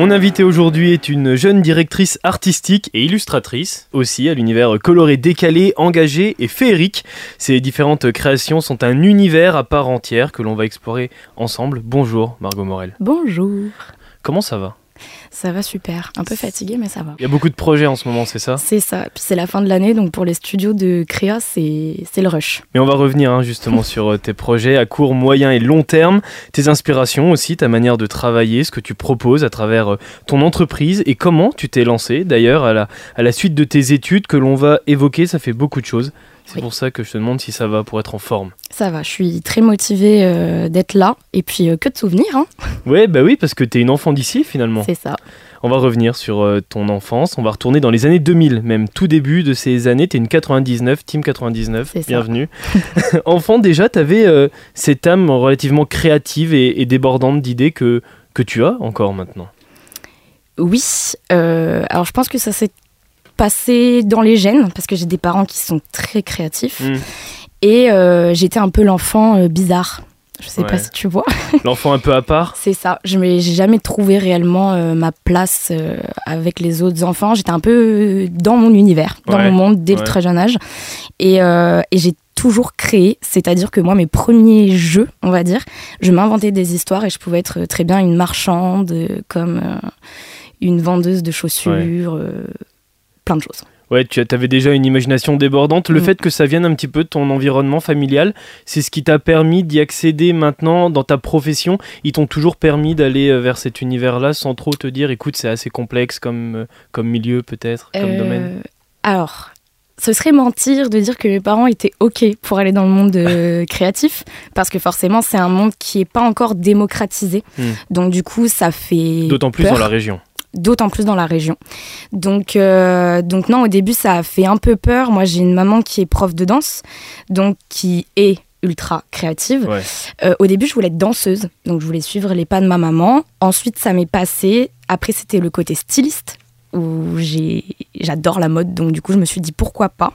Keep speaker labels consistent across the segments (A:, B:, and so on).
A: Mon invitée aujourd'hui est une jeune directrice artistique et illustratrice, aussi à l'univers coloré, décalé, engagé et féerique. Ces différentes créations sont un univers à part entière que l'on va explorer ensemble. Bonjour Margot Morel.
B: Bonjour.
A: Comment ça va?
B: Ça va super. Un peu fatigué, mais ça va.
A: Il y a beaucoup de projets en ce moment, c'est ça?
B: C'est ça. Puis c'est la fin de l'année, donc pour les studios de créa, c'est le rush.
A: Mais on va revenir hein, justement sur euh, tes projets à court, moyen et long terme, tes inspirations aussi, ta manière de travailler, ce que tu proposes à travers euh, ton entreprise et comment tu t'es lancé d'ailleurs à la, à la suite de tes études que l'on va évoquer. Ça fait beaucoup de choses. C'est pour ça que je te demande si ça va pour être en forme.
B: Ça va, je suis très motivée euh, d'être là et puis que de souvenirs. Hein.
A: Ouais, bah oui, parce que tu es une enfant d'ici finalement.
B: C'est ça.
A: On va revenir sur euh, ton enfance, on va retourner dans les années 2000, même tout début de ces années. Tu es une 99, Team 99, bienvenue. Enfant déjà, tu avais euh, cette âme relativement créative et, débordante d'idées que, que tu as encore maintenant.
B: Oui, euh, alors je pense que ça s'est passé dans les gènes, parce que j'ai des parents qui sont très créatifs. Hmm. Et j'étais un peu l'enfant bizarre. Je sais pas si tu vois.
A: L'enfant un peu à part
B: C'est ça. Je n'ai jamais trouvé réellement euh, ma place euh, avec les autres enfants. J'étais un peu dans mon univers, dans mon monde dès le très jeune âge. Et, euh, et j'ai toujours créé, c'est-à-dire que moi, mes premiers jeux, on va dire, je m'inventais des histoires et je pouvais être très bien une marchande, comme une vendeuse de chaussures, plein de choses.
A: Ouais, tu avais déjà une imagination débordante. Le mm. fait que ça vienne un petit peu de ton environnement familial, c'est ce qui t'a permis d'y accéder maintenant dans ta profession. Ils t'ont toujours permis d'aller euh, vers cet univers-là sans trop te dire, écoute, c'est assez complexe comme, euh, comme milieu peut-être, comme euh, domaine.
B: Alors, ce serait mentir de dire que mes parents étaient OK pour aller dans le monde créatif, parce que forcément, c'est un monde qui n'est pas encore démocratisé. Mm. Donc, du coup, ça fait.
A: D'autant plus dans la région
B: d'autant plus dans la région. Donc, euh, donc non, au début, ça a fait un peu peur. Moi, j'ai une maman qui est prof de danse, donc qui est ultra créative. Euh, au début, je voulais être danseuse, donc je voulais suivre les pas de ma maman. Ensuite, ça m'est passé. Après, c'était le côté styliste, où j'adore la mode, donc du coup, je me suis dit pourquoi pas.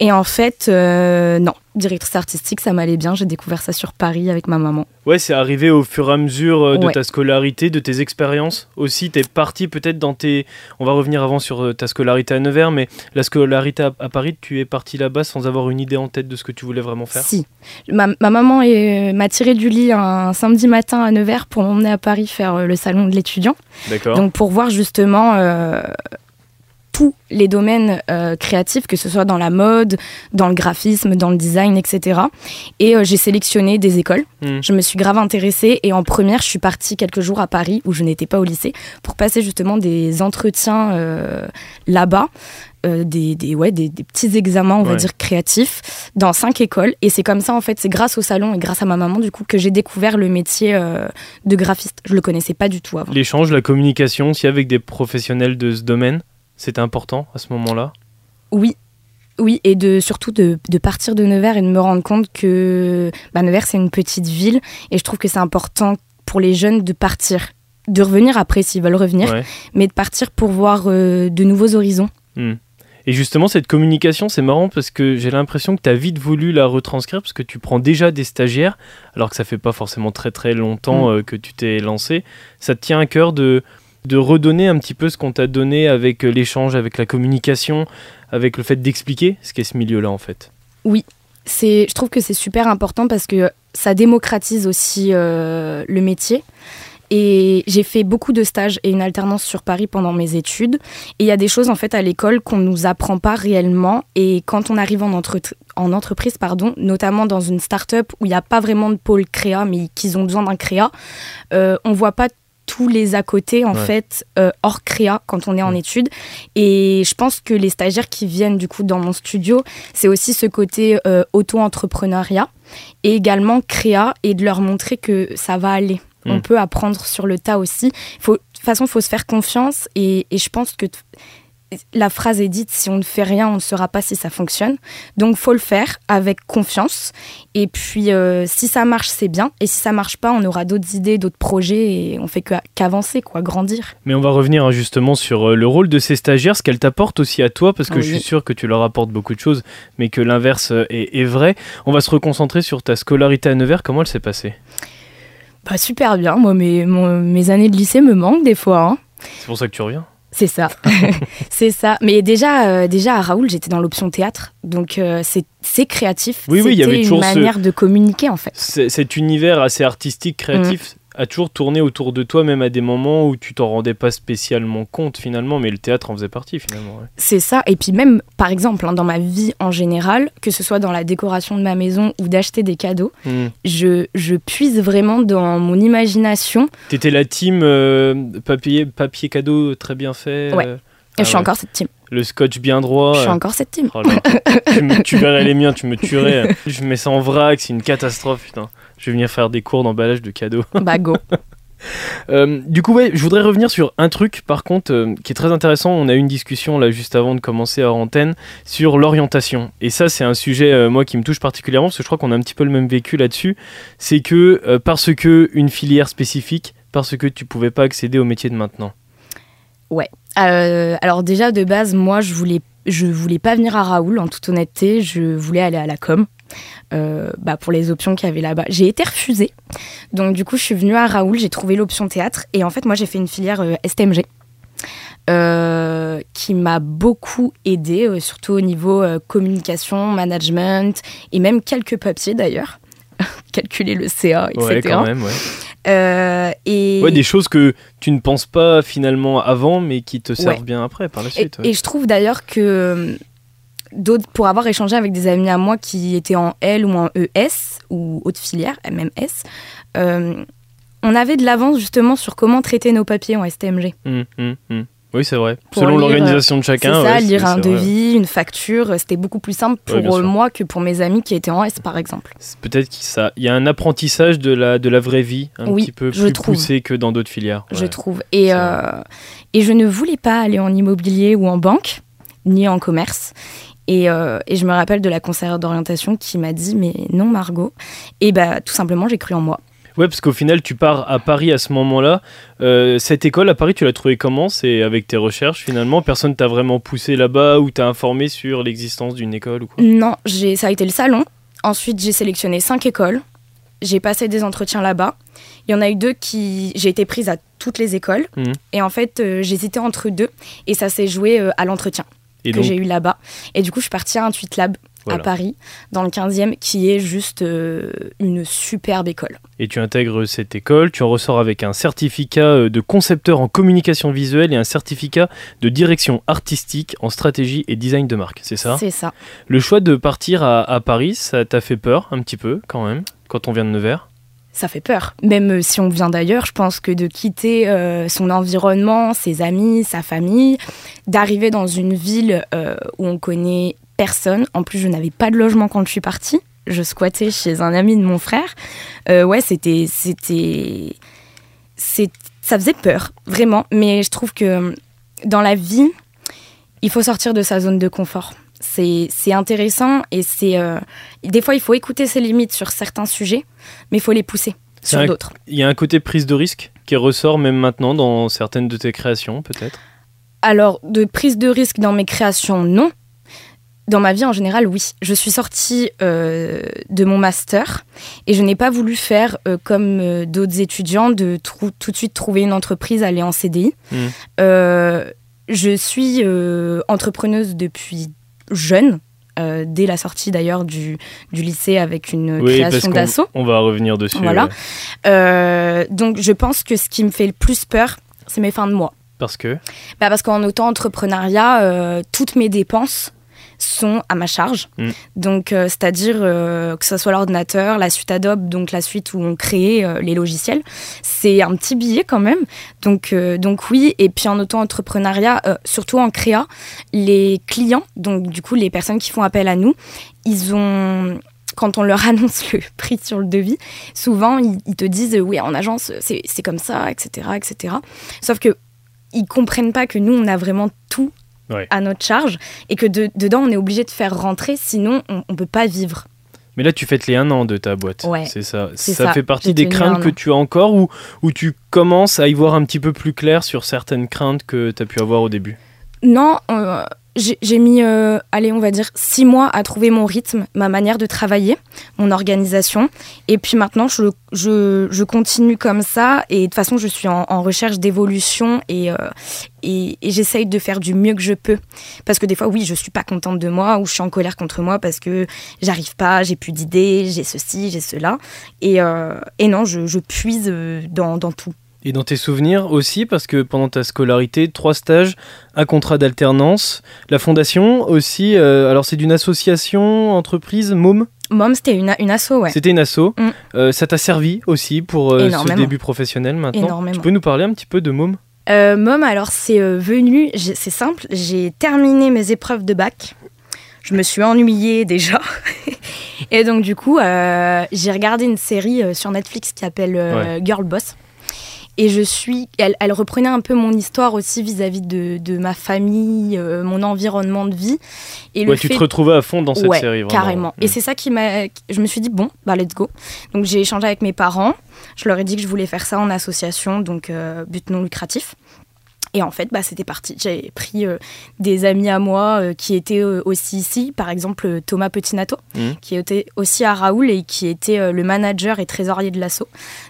B: Et en fait, euh, non, directrice artistique, ça m'allait bien. J'ai découvert ça sur Paris avec ma maman.
A: Ouais, c'est arrivé au fur et à mesure euh, de ta scolarité, de tes expériences aussi. Tu es parti peut-être dans tes. On va revenir avant sur euh, ta scolarité à Nevers, mais la scolarité à, Paris, tu es parti là-bas sans avoir une idée en tête de ce que tu voulais vraiment faire?
B: Si. Ma, maman m'a tiré du lit un samedi matin à Nevers pour m'emmener à Paris faire le salon de l'étudiant. D'accord. Donc pour voir justement tous les domaines euh, créatifs, que ce soit dans la mode, dans le graphisme, dans le design, etc. Et euh, j'ai sélectionné des écoles. Hmm. Je me suis grave intéressée et en première, je suis partie quelques jours à Paris où je n'étais pas au lycée pour passer justement des entretiens euh, là-bas. des, des, ouais, des, petits examens, on va dire, créatifs dans cinq écoles. Et c'est comme ça, en fait, c'est grâce au salon et grâce à ma maman, du coup, que j'ai découvert le métier de graphiste. Je le connaissais pas du tout avant.
A: L'échange, la communication aussi avec des professionnels de ce domaine? C'était important à ce moment-là?
B: Oui, oui, et de, surtout de, partir de Nevers et de me rendre compte que bah, Nevers, c'est une petite ville. Et je trouve que c'est important pour les jeunes de partir. De revenir après s'ils veulent revenir, mais de partir pour voir euh, de nouveaux horizons. Hmm.
A: Et justement, cette communication, c'est marrant parce que j'ai l'impression que tu as vite voulu la retranscrire parce que tu prends déjà des stagiaires, alors que ça fait pas forcément très très longtemps hmm. euh, que tu t'es lancé. Ça te tient à cœur de, de redonner un petit peu ce qu'on t'a donné avec euh, l'échange, avec la communication, avec le fait d'expliquer ce qu'est ce milieu-là en fait?
B: Oui, c'est, je trouve que c'est super important parce que ça démocratise aussi euh, le métier. Et j'ai fait beaucoup de stages et une alternance sur Paris pendant mes études. Et il y a des choses en fait à l'école qu'on ne nous apprend pas réellement. Et quand on arrive en, en entreprise, pardon, notamment dans une start-up où il n'y a pas vraiment de pôle créa, mais qu'ils ont besoin d'un créa, euh, on voit pas tous les à côté en fait euh, hors créa quand on est en études. Et je pense que les stagiaires qui viennent du coup dans mon studio c'est aussi ce côté euh, auto-entrepreneuriat et également créa et de leur montrer que ça va aller. On mm. peut apprendre sur le tas aussi. Faut, de toute façon il faut se faire confiance et, et je pense que la phrase est dite, si on ne fait rien, on ne saura pas si ça fonctionne. Donc, faut le faire avec confiance. Et puis, euh, si ça marche, c'est bien. Et si ça marche pas, on aura d'autres idées, d'autres projets, et on fait qu'avancer, quoi, grandir.
A: Mais on va revenir hein, justement sur euh, le rôle de ces stagiaires, ce qu'elles t'apportent aussi à toi, parce que je suis sûr que tu leur apportes beaucoup de choses, mais que l'inverse euh, est, est vrai. On va se reconcentrer sur ta scolarité à Nevers. Comment elle s'est passée?
B: Pas super bien. Moi, mes, mon- mes années de lycée me manquent des fois. hein.
A: C'est pour ça que tu reviens
B: C'est ça. c'est ça. Mais déjà, euh, déjà à Raoul, j'étais dans l'option théâtre. Donc, euh, c'est créatif.
A: Oui, oui, il y avait
B: une
A: ce-
B: manière de communiquer, en fait.
A: Cet univers assez artistique, créatif, a toujours tourné autour de toi, même à des moments où tu t'en rendais pas spécialement compte finalement, mais le théâtre en faisait partie finalement. ouais.
B: C'est ça. Et puis même, par exemple, hein, dans ma vie en général, que ce soit dans la décoration de ma maison ou d'acheter des cadeaux,
A: Hmm.
B: je, je puise vraiment dans mon imagination.
A: T'étais la team euh, papier, papier cadeau très bien fait.
B: Ouais.
A: euh, ah
B: je suis
A: ouais.
B: encore cette team.
A: Le scotch bien droit.
B: Je suis
A: euh,
B: encore cette team.
A: oh tu, me- tu verrais les miens, tu me tuerais. Je mets ça en vrac, c'est une catastrophe, putain. Je vais venir faire des cours d'emballage de cadeaux.
B: bah go.
A: Euh, du coup, ouais, je voudrais revenir sur un truc, par contre, euh, qui est très intéressant. On a eu une discussion là juste avant de commencer à antenne sur l'orientation. Et ça, c'est un sujet, euh, moi, qui me touche particulièrement parce que je crois qu'on a un petit peu le même vécu là-dessus. C'est que parce que une filière spécifique, parce que tu pouvais pas accéder au métier de maintenant.
B: Euh, alors déjà de base, moi je voulais, je voulais pas venir à Raoul en toute honnêteté. Je voulais aller à la com. Euh, bah, pour les options qu'il y avait là-bas. J'ai été refusée. Donc du coup, je suis venue à Raoul, j'ai trouvé l'option théâtre. Et en fait, moi, j'ai fait une filière euh, STMG. euh, qui m'a beaucoup aidée, surtout au niveau communication, management et même quelques papiers d'ailleurs. Calculer le CA, etc.
A: Ouais, quand même, ouais.
B: Euh, et,
A: Ouais, des choses que tu ne penses pas finalement avant, mais qui te servent
B: Ouais.
A: bien après, par la
B: Et,
A: suite. ouais.
B: et je trouve d'ailleurs que euh, d'autres, pour avoir échangé avec des amis à moi qui étaient en L ou en ES ou haute filière, MMS, euh, on avait de l'avance justement sur comment traiter nos papiers en STMG.
A: Hum, hum, hum. Oui, c'est vrai.
B: Pour
A: Selon l'organisation de
B: C'est
A: chacun.
B: ça,
A: ouais,
B: lire
A: c'est-
B: un
A: c'est vrai.
B: devis, une facture, c'était beaucoup plus simple pour moi que pour mes amis qui étaient en S par exemple.
A: C'est Peut-être qu'il ça- il y a un apprentissage de la, de la vraie vie un
B: Oui,
A: petit peu plus
B: trouve.
A: poussé que dans d'autres filières.
B: je trouve. Et,
A: c'est
B: euh, et je ne voulais pas aller en immobilier ou en banque, ni en commerce. Et, euh, et je me rappelle de la conseillère d'orientation qui m'a dit Mais non, Margot. Et bah, tout simplement, j'ai cru en moi.
A: Ouais, parce qu'au final, tu pars à Paris à ce moment-là. Euh, cette école à Paris, tu l'as trouvée comment? C'est avec tes recherches finalement? Personne t'a vraiment poussé là-bas ou t'a informé sur l'existence d'une école ou quoi?
B: Non, j'ai, ça a été le salon. Ensuite, j'ai sélectionné cinq écoles. J'ai passé des entretiens là-bas. Il y en a eu deux qui. J'ai été prise à toutes les écoles.
A: Mhm.
B: Et en fait, euh, j'hésitais entre deux. Et ça s'est joué euh, à l'entretien.
A: Et
B: que
A: donc,
B: j'ai eu là-bas. Et du coup, je suis partie à Intuit Lab
A: Voilà.
B: à Paris, dans le 15e, qui est juste euh, une superbe école.
A: et tu intègres cette école, tu en ressors avec un certificat euh, de concepteur en communication visuelle et un certificat de direction artistique en stratégie et design de marque, c'est ça?
B: C'est ça.
A: Le choix de partir à, à Paris, ça t'a fait peur un petit peu quand même, quand on vient de Nevers?
B: Ça fait peur. Même euh, si on vient d'ailleurs, je pense que de quitter euh, son environnement, ses amis, sa famille, d'arriver dans une ville euh, où on connaît personne. En plus, je n'avais pas de logement quand je suis partie. Je squattais chez un ami de mon frère. Ouais, c'était, c'était, ça faisait peur, vraiment. Mais je trouve que dans la vie, il faut sortir de sa zone de confort. C'est, intéressant et c'est, euh, des fois, il faut écouter ses limites sur certains sujets, mais il faut les pousser sur d'autres.
A: Il y a un côté prise de risque qui ressort même maintenant dans certaines de tes créations peut-être?
B: Alors, de prise de risque dans mes créations, non. Dans ma vie en général, oui. Je suis sortie euh, de mon master et je n'ai pas voulu faire euh, comme euh, d'autres étudiants de tout de suite trouver une entreprise, aller en CDI. Euh, je suis entrepreneuse depuis jeune, euh, dès la sortie d'ailleurs du, du lycée avec une
A: Oui,
B: création d'assaut.
A: on va revenir dessus.
B: Voilà.
A: ouais.
B: Euh, donc je pense que ce qui me fait le plus peur, c'est mes fins de mois.
A: Parce que
B: Bah parce qu'en auto-entrepreneuriat, euh, toutes mes dépenses sont à ma charge.
A: Mm.
B: Donc, euh, c'est-à-dire euh, que ce soit l'ordinateur, la suite Adobe, donc la suite où on crée euh, les logiciels, c'est un petit billet quand même. Donc, donc oui. Et puis en auto-entrepreneuriat, surtout en créa, les clients, donc du coup les personnes qui font appel à nous, ils ont quand on leur annonce le prix sur le devis, souvent ils, ils te disent oui en agence c'est c'est comme ça, etc., etc. Sauf que ils comprennent pas que nous on a vraiment tout
A: Ouais.
B: à notre charge et que de- dedans on est obligé de faire rentrer, sinon on, on peut pas vivre.
A: Mais là, tu fêtes les un an de ta boîte.
B: Ouais,
A: c'est ça. ça.
B: ça.
A: fait partie des craintes que tu as encore ou, ou tu commences à y voir un petit peu plus clair sur certaines craintes que tu as pu avoir au début?
B: Non, euh, j'ai mis, euh, allez, on va dire, six mois à trouver mon rythme, ma manière de travailler, mon organisation. Et puis maintenant, je, je, continue comme ça. Et de toute façon, je suis en, recherche d'évolution et, euh, et, j'essaye de faire du mieux que je peux. Parce que des fois, oui, je suis pas contente de moi ou je suis en colère contre moi parce que j'arrive pas, j'ai plus d'idées, j'ai ceci, j'ai cela. Et, euh, et non, je, je puise dans, dans tout.
A: Et dans tes souvenirs aussi, parce que pendant ta scolarité, trois stages, un contrat d'alternance, la fondation aussi, euh, alors c'est d'une association, entreprise, MOM
B: MOM, c'était une, une asso, ouais.
A: C'était une asso. Mm. Euh, ça t'a servi aussi pour euh, ce début professionnel maintenant?
B: Énormément.
A: Tu peux nous parler un petit peu de MOM
B: MOM, alors c'est venu, c'est simple, j'ai terminé mes épreuves de bac. Je me suis ennuyée déjà. Et donc du coup, j'ai regardé une série sur Netflix qui s'appelle Girl Boss. Et je suis, elle, elle, reprenait un peu mon histoire aussi vis-à-vis de, de, ma famille, euh, mon environnement de vie.
A: Et ouais, tu te retrouvais à fond dans cette série,
B: vraiment. carrément. Et mm. c'est ça qui m'a, je me suis dit bon, bah let's go. Donc j'ai échangé avec mes parents. Je leur ai dit que je voulais faire ça en association, donc euh, but non lucratif. Et en fait, bah, c'était parti. J'avais pris euh, des amis à moi euh, qui étaient euh, aussi ici, par exemple Thomas Petinato, mmh. qui était aussi à Raoul et qui était le manager et trésorier de l'assaut.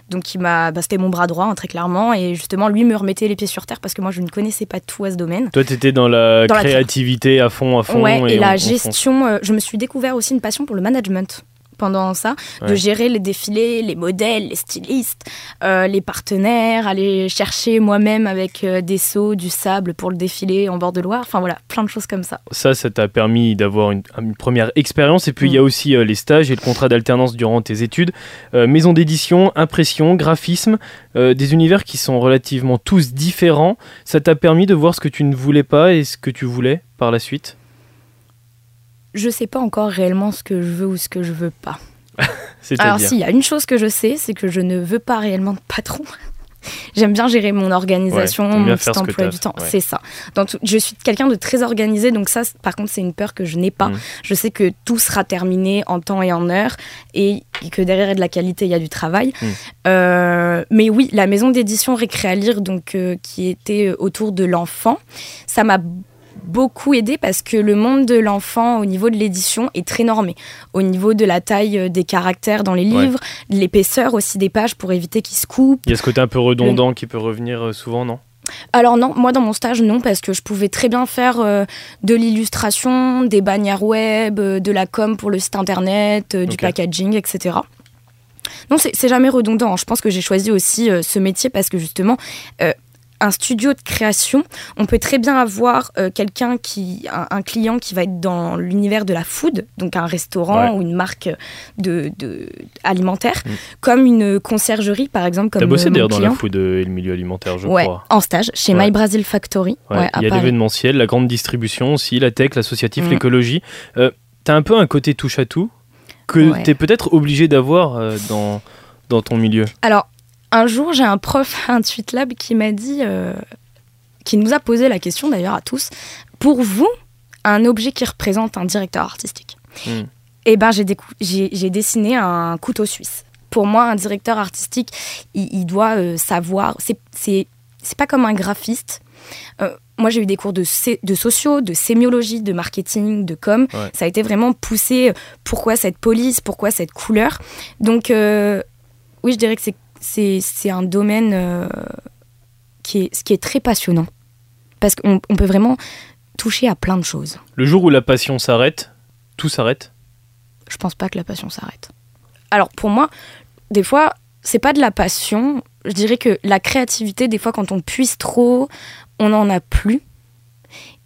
B: Donc, il m'a, bah, c'était mon bras droit, hein, très clairement. Et justement, lui me remettait les pieds sur terre parce que moi, je ne connaissais pas tout à ce domaine.
A: Toi, tu étais dans la créativité à fond, à fond.
B: Ouais, et, la gestion. je me suis découvert aussi une passion pour le management pendant ça, de gérer les défilés, les modèles, les stylistes, euh, les partenaires, aller chercher moi-même avec euh, des seaux, du sable pour le défilé en bord de Loire. Enfin voilà, plein de choses comme ça.
A: Ça, ça t'a permis d'avoir une, première expérience. Et puis il y a mm. aussi euh, les stages et le contrat d'alternance durant tes études. maison d'édition, impression, graphisme, des univers qui sont relativement tous différents. Ça t'a permis de voir ce que tu ne voulais pas et ce que tu voulais par la suite?
B: Je sais pas encore réellement ce que je veux ou ce que je veux pas. Alors s'il y a une chose que je sais, c'est que je ne veux pas réellement de patron. J'aime bien gérer mon organisation, mon petit emploi du temps. C'est ça. je suis quelqu'un de très organisé, donc ça, par contre, c'est une peur que je n'ai pas. Mm. Je sais que tout sera terminé en temps et en heure, et que derrière de la qualité, il y a du travail. Mm. Euh, mais oui, la maison d'édition Récré à lire, donc euh, qui était autour de l'enfant, ça m'a beaucoup aidé parce que le monde de l'enfant au niveau de l'édition est très normé. Au niveau de la taille euh, des caractères dans les livres, l'épaisseur aussi des pages pour éviter qu'ils se coupent.
A: Il y a ce côté un peu redondant qui peut revenir euh, souvent, non?
B: Alors non, moi dans mon stage non, parce que je pouvais très bien faire euh, de l'illustration, des bannières web, de la com pour le site internet, du packaging, etc. Non, c'est jamais redondant. Je pense que j'ai choisi aussi ce métier parce que justement, un studio de création, on peut très bien avoir euh, quelqu'un qui, un, client qui va être dans l'univers de la food, donc un restaurant ou une marque de, alimentaire, mm. comme une conciergerie par exemple. Comme
A: T'as bossé d'ailleurs dans la food et le milieu alimentaire, je crois.
B: En stage chez My Brazil Factory.
A: Il y a l'événementiel, la grande distribution aussi, la tech, l'associatif, mm. l'écologie. Euh, T'as un peu un côté touche à tout que tu es peut-être obligé d'avoir euh, dans, dans ton milieu.
B: Alors un jour, j'ai un prof à Lab qui m'a dit, euh, qui nous a posé la question d'ailleurs à tous, pour vous, un objet qui représente un directeur artistique? Et eh ben, j'ai dessiné un couteau suisse. Pour moi, un directeur artistique, il, doit euh, savoir. C'est pas comme un graphiste. Euh, moi, j'ai eu des cours de, de sociaux, de sémiologie, de marketing, de com. Ça a été vraiment poussé. Pourquoi cette police Pourquoi cette couleur? Donc, oui, je dirais que c'est c'est un domaine euh, qui, est, qui est très passionnant. Parce qu'on peut vraiment toucher à plein de choses.
A: Le jour où la passion s'arrête, tout s'arrête?
B: Je pense pas que la passion s'arrête. Alors pour moi, des fois, c'est pas de la passion. Je dirais que la créativité, des fois, quand on puise trop, on n'en a plus.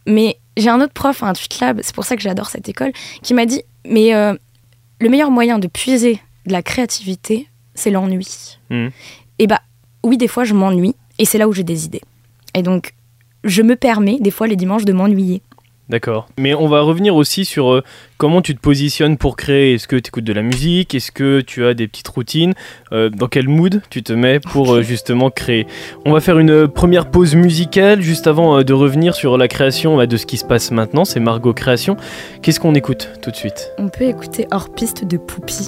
B: Mais j'ai un autre prof, un Lab, c'est pour ça que j'adore cette école, qui m'a dit Mais euh, le meilleur moyen de puiser de la créativité, c'est l'ennui. Hmm. Et bah oui, des fois je m'ennuie et c'est là où j'ai des idées. Et donc je me permets des fois les dimanches de m'ennuyer.
A: D'accord. Mais on va revenir aussi sur euh, comment tu te positionnes pour créer. Est-ce que tu écoutes de la musique? Est-ce que tu as des petites routines? Euh, Dans quel mood tu te mets pour euh, justement créer? On va faire une première pause musicale juste avant de revenir sur la création bah, de ce qui se passe maintenant. C'est Margot Création. Qu'est-ce qu'on écoute tout de suite?
B: On peut écouter Hors Piste de Poupie.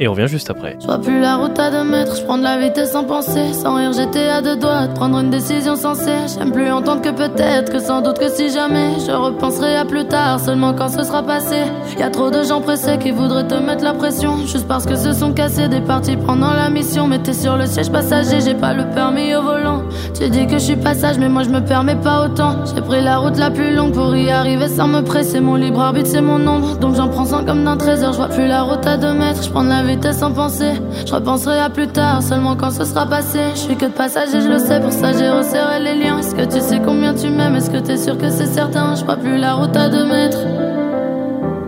A: Et on revient juste après.
C: Je vois plus la route à deux mètres, je prends de la vitesse sans penser. Sans rire, j'étais à deux doigts de prendre une décision sensée. J'aime plus entendre que peut-être, que sans doute que si jamais je repenserai à plus tard, seulement quand ce sera passé. Y a trop de gens pressés qui voudraient te mettre la pression, juste parce que se sont cassés des parties pendant la mission. Mais t'es sur le siège passager, j'ai pas le permis au volant. Tu dis que je suis passage, mais moi je me permets pas autant. J'ai pris la route la plus longue pour y arriver sans me presser. Mon libre arbitre, c'est mon ombre, donc j'en prends sans comme d'un trésor. Je vois plus la route à deux mètres, je prends la vitesse sans penser. Je repenserai à plus tard, seulement quand ce sera passé. Je suis que de passage et je le sais, pour ça j'ai resserré les liens. Est-ce que tu sais combien tu m'aimes? Est-ce que t'es sûr que c'est certain? Je vois plus la route à deux mètres.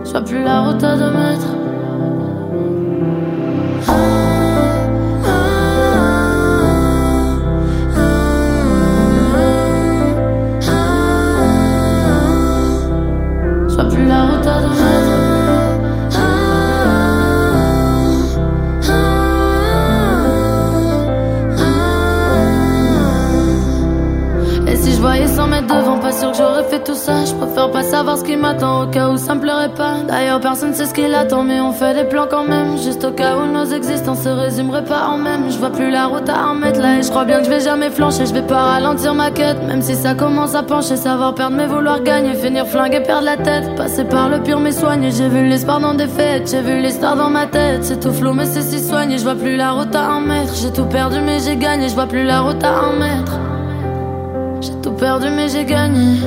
C: Je vois plus la route à deux mètres. Pas savoir ce qui m'attend au cas où ça me plairait pas. D'ailleurs, personne sait ce qu'il attend, mais on fait des plans quand même. Juste au cas où nos existences se résumeraient pas en même. Je vois plus la route à un mètre là, et je crois bien que je vais jamais flancher. Je vais pas ralentir ma quête, même si ça commence à pencher. Savoir perdre mais vouloir gagner, finir flinguer, perdre la tête. Passer par le pire, mais soigner. J'ai vu l'espoir dans des fêtes, j'ai vu stars dans ma tête. C'est tout flou, mais c'est si soigné. Je vois plus la route à un mètre. J'ai tout perdu, mais j'ai gagné. Je vois plus la route à un mètre. J'ai tout perdu, mais j'ai gagné.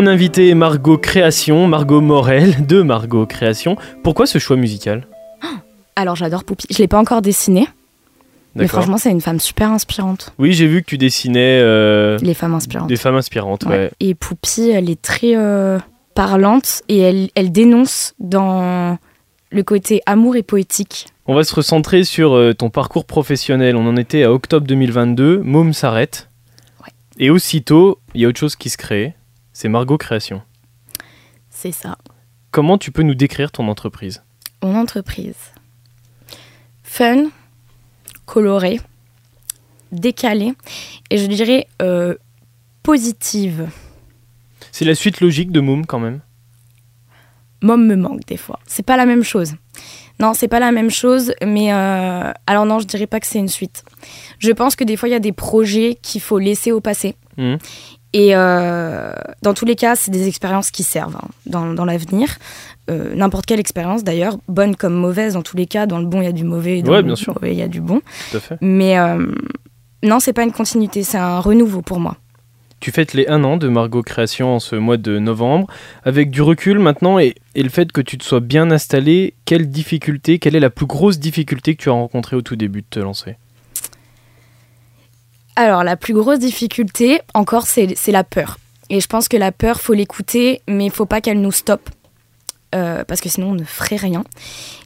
A: Mon invité est Margot Création, Margot Morel de Margot Création. Pourquoi ce choix musical?
B: Alors j'adore Poupie. Je l'ai pas encore dessinée, mais franchement c'est une femme super inspirante.
A: Oui, j'ai vu que tu dessinais euh,
B: Les femmes inspirantes.
A: des femmes inspirantes.
B: Ouais.
A: Ouais.
B: Et Poupie, elle est très euh, parlante et elle, elle dénonce dans le côté amour et poétique.
A: On va se recentrer sur euh, ton parcours professionnel. On en était à octobre 2022. Môme s'arrête.
B: Ouais.
A: Et aussitôt, il y a autre chose qui se crée. C'est Margot Création.
B: C'est ça.
A: Comment tu peux nous décrire ton entreprise?
B: Mon entreprise. Fun, colorée, décalée et je dirais euh, positive.
A: C'est la suite logique de Môme quand même?
B: Mom me manque des fois. C'est pas la même chose. Non, c'est pas la même chose, mais euh, alors non, je dirais pas que c'est une suite. Je pense que des fois, il y a des projets qu'il faut laisser au passé.
A: Mhm.
B: Et euh, dans tous les cas, c'est des expériences qui servent hein, dans, dans l'avenir. Euh, N'importe quelle expérience d'ailleurs, bonne comme mauvaise, dans tous les cas, dans le bon, il y a du mauvais, et dans
A: Ouais,
B: le
A: bien sûr.
B: mauvais, il y a du bon.
A: Tout à fait.
B: Mais euh, non, c'est pas une continuité, c'est un renouveau pour moi.
A: Tu fêtes les un an de Margot Création en ce mois de novembre. Avec du recul maintenant et, et le fait que tu te sois bien installé, quelle difficulté, quelle est la plus grosse difficulté que tu as rencontrée au tout début de te lancer?
B: Alors, la plus grosse difficulté, encore, c'est la peur. Et je pense que la peur, faut l'écouter, mais il faut pas qu'elle nous stoppe. Euh, parce que sinon, on ne ferait rien.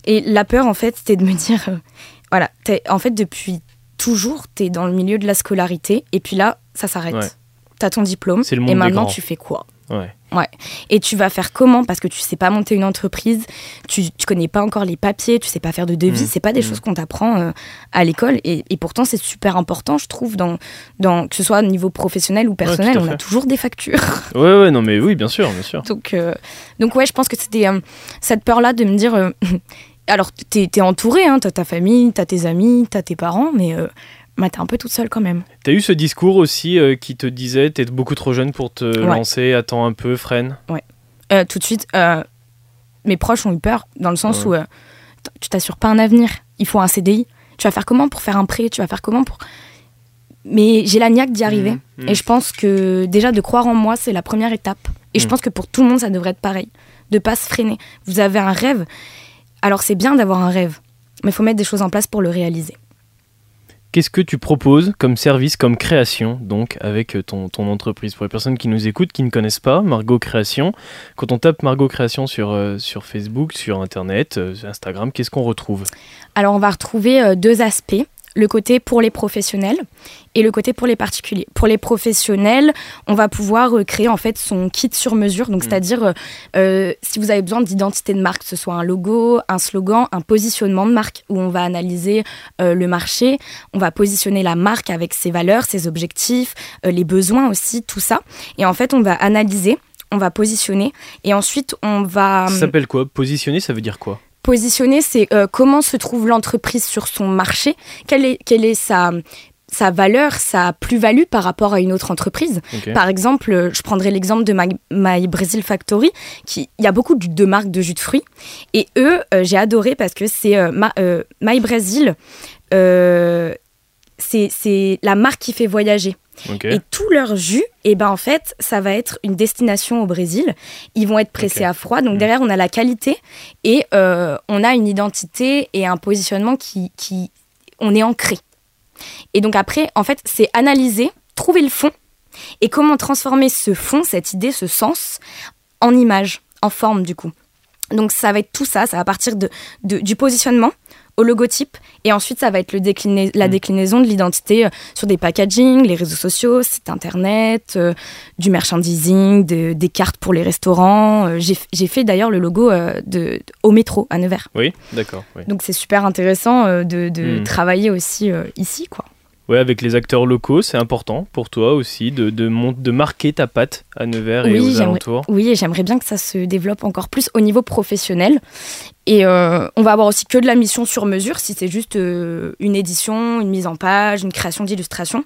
B: Et la peur, en fait, c'était de me dire... euh, voilà, t'es- en fait, depuis toujours, tu es dans le milieu de la scolarité. Et puis là, ça s'arrête.
A: Ouais.
B: Tu as ton diplôme. Et maintenant, tu fais quoi?
A: Ouais.
B: Et tu vas faire comment? Parce que tu sais pas monter une entreprise, tu, tu connais pas encore les papiers, tu sais pas faire de devis.
A: Mm.
B: C'est pas des
A: Mm.
B: choses qu'on t'apprend euh, à l'école. Et, et pourtant, c'est super important, je trouve, dans, dans, que ce soit au niveau professionnel ou personnel. on a toujours des factures.
A: Ouais, ouais, non, mais oui, bien sûr, bien sûr.
B: donc, euh, donc, ouais, je pense que c'était euh, cette peur-là de me dire. euh, alors, t'es es entouré, hein, t'as ta famille, t'as tes amis, t'as tes parents, mais bah, t'es un peu toute seule quand même.
A: T'as eu ce discours aussi euh, qui te disait t'es beaucoup trop jeune pour te
B: Ouais.
A: lancer, attends un peu, freine?
B: Euh, tout de suite, euh, mes proches ont eu peur, dans le sens
A: Ouais.
B: où euh, tu t'assures pas un avenir, il faut un CDI. Tu vas faire comment pour faire un prêt? Tu vas faire comment pour. Mais j'ai la niaque d'y arriver.
A: Mhm, mhm.
B: Et je pense que déjà de croire en moi, c'est la première étape. Et je
A: Mhm.
B: pense que pour tout le monde, ça devrait être pareil. De pas se freiner. Vous avez un rêve. Alors c'est bien d'avoir un rêve, mais il faut mettre des choses en place pour le réaliser.
A: Qu'est-ce que tu proposes comme service, comme création, donc, avec ton, ton, entreprise? Pour les personnes qui nous écoutent, qui ne connaissent pas Margot Création, quand on tape Margot Création sur, euh, Facebook, sur Internet, euh, Instagram, qu'est-ce qu'on retrouve?
B: Alors, on va retrouver euh, deux aspects le côté pour les professionnels et le côté pour les particuliers. Pour les professionnels, on va pouvoir euh, créer en fait son kit sur mesure. Donc, mm. c'est-à-dire, euh, euh, si vous avez besoin d'identité de marque, que ce soit un logo, un slogan, un positionnement de marque, où on va analyser le marché, on va positionner la marque avec ses valeurs, ses objectifs, les besoins aussi, tout ça. Et en fait, on va analyser on va positionner et ensuite on va.
A: Ça s'appelle quoi? Positionner, ça veut dire quoi?
B: Positionner, c'est euh, comment se trouve l'entreprise sur son marché, quelle est, quelle est sa, sa valeur, sa plus-value par rapport à une autre entreprise. Par exemple, euh, je prendrai l'exemple de My, My, Brazil Factory, qui il y a beaucoup de marques de jus de fruits, et eux, euh, j'ai adoré parce que c'est My Brazil, c'est la marque qui fait voyager. Et tout leur jus, et eh ben en fait, ça va être une destination au Brésil. Ils vont être pressés à froid. Donc mm. derrière, on a la qualité et euh, on a une identité et un positionnement qui, qui, on est ancré. Et donc après, en fait, c'est analyser, trouver le fond et comment transformer ce fond, cette idée, ce sens en image, en forme du coup. Donc ça va être tout ça, ça va partir de, du positionnement, au logotype. Et ensuite, ça va être le la mm. déclinaison de l'identité euh, sur des packaging, les réseaux sociaux, site internet, euh, du merchandising, des cartes pour les restaurants. Euh, j'ai fait d'ailleurs le logo de, au métro à Nevers.
A: Oui, d'accord.
B: Donc c'est super intéressant de, mm. travailler aussi ici, quoi.
A: Ouais, avec les acteurs locaux, c'est important pour toi aussi de, de, de marquer ta patte à Nevers et aux alentours.
B: Oui, et j'aimerais bien que ça se développe encore plus au niveau professionnel. Et euh, on va avoir aussi que de la mission sur mesure si c'est juste euh, une édition, une mise en page, une création d'illustration.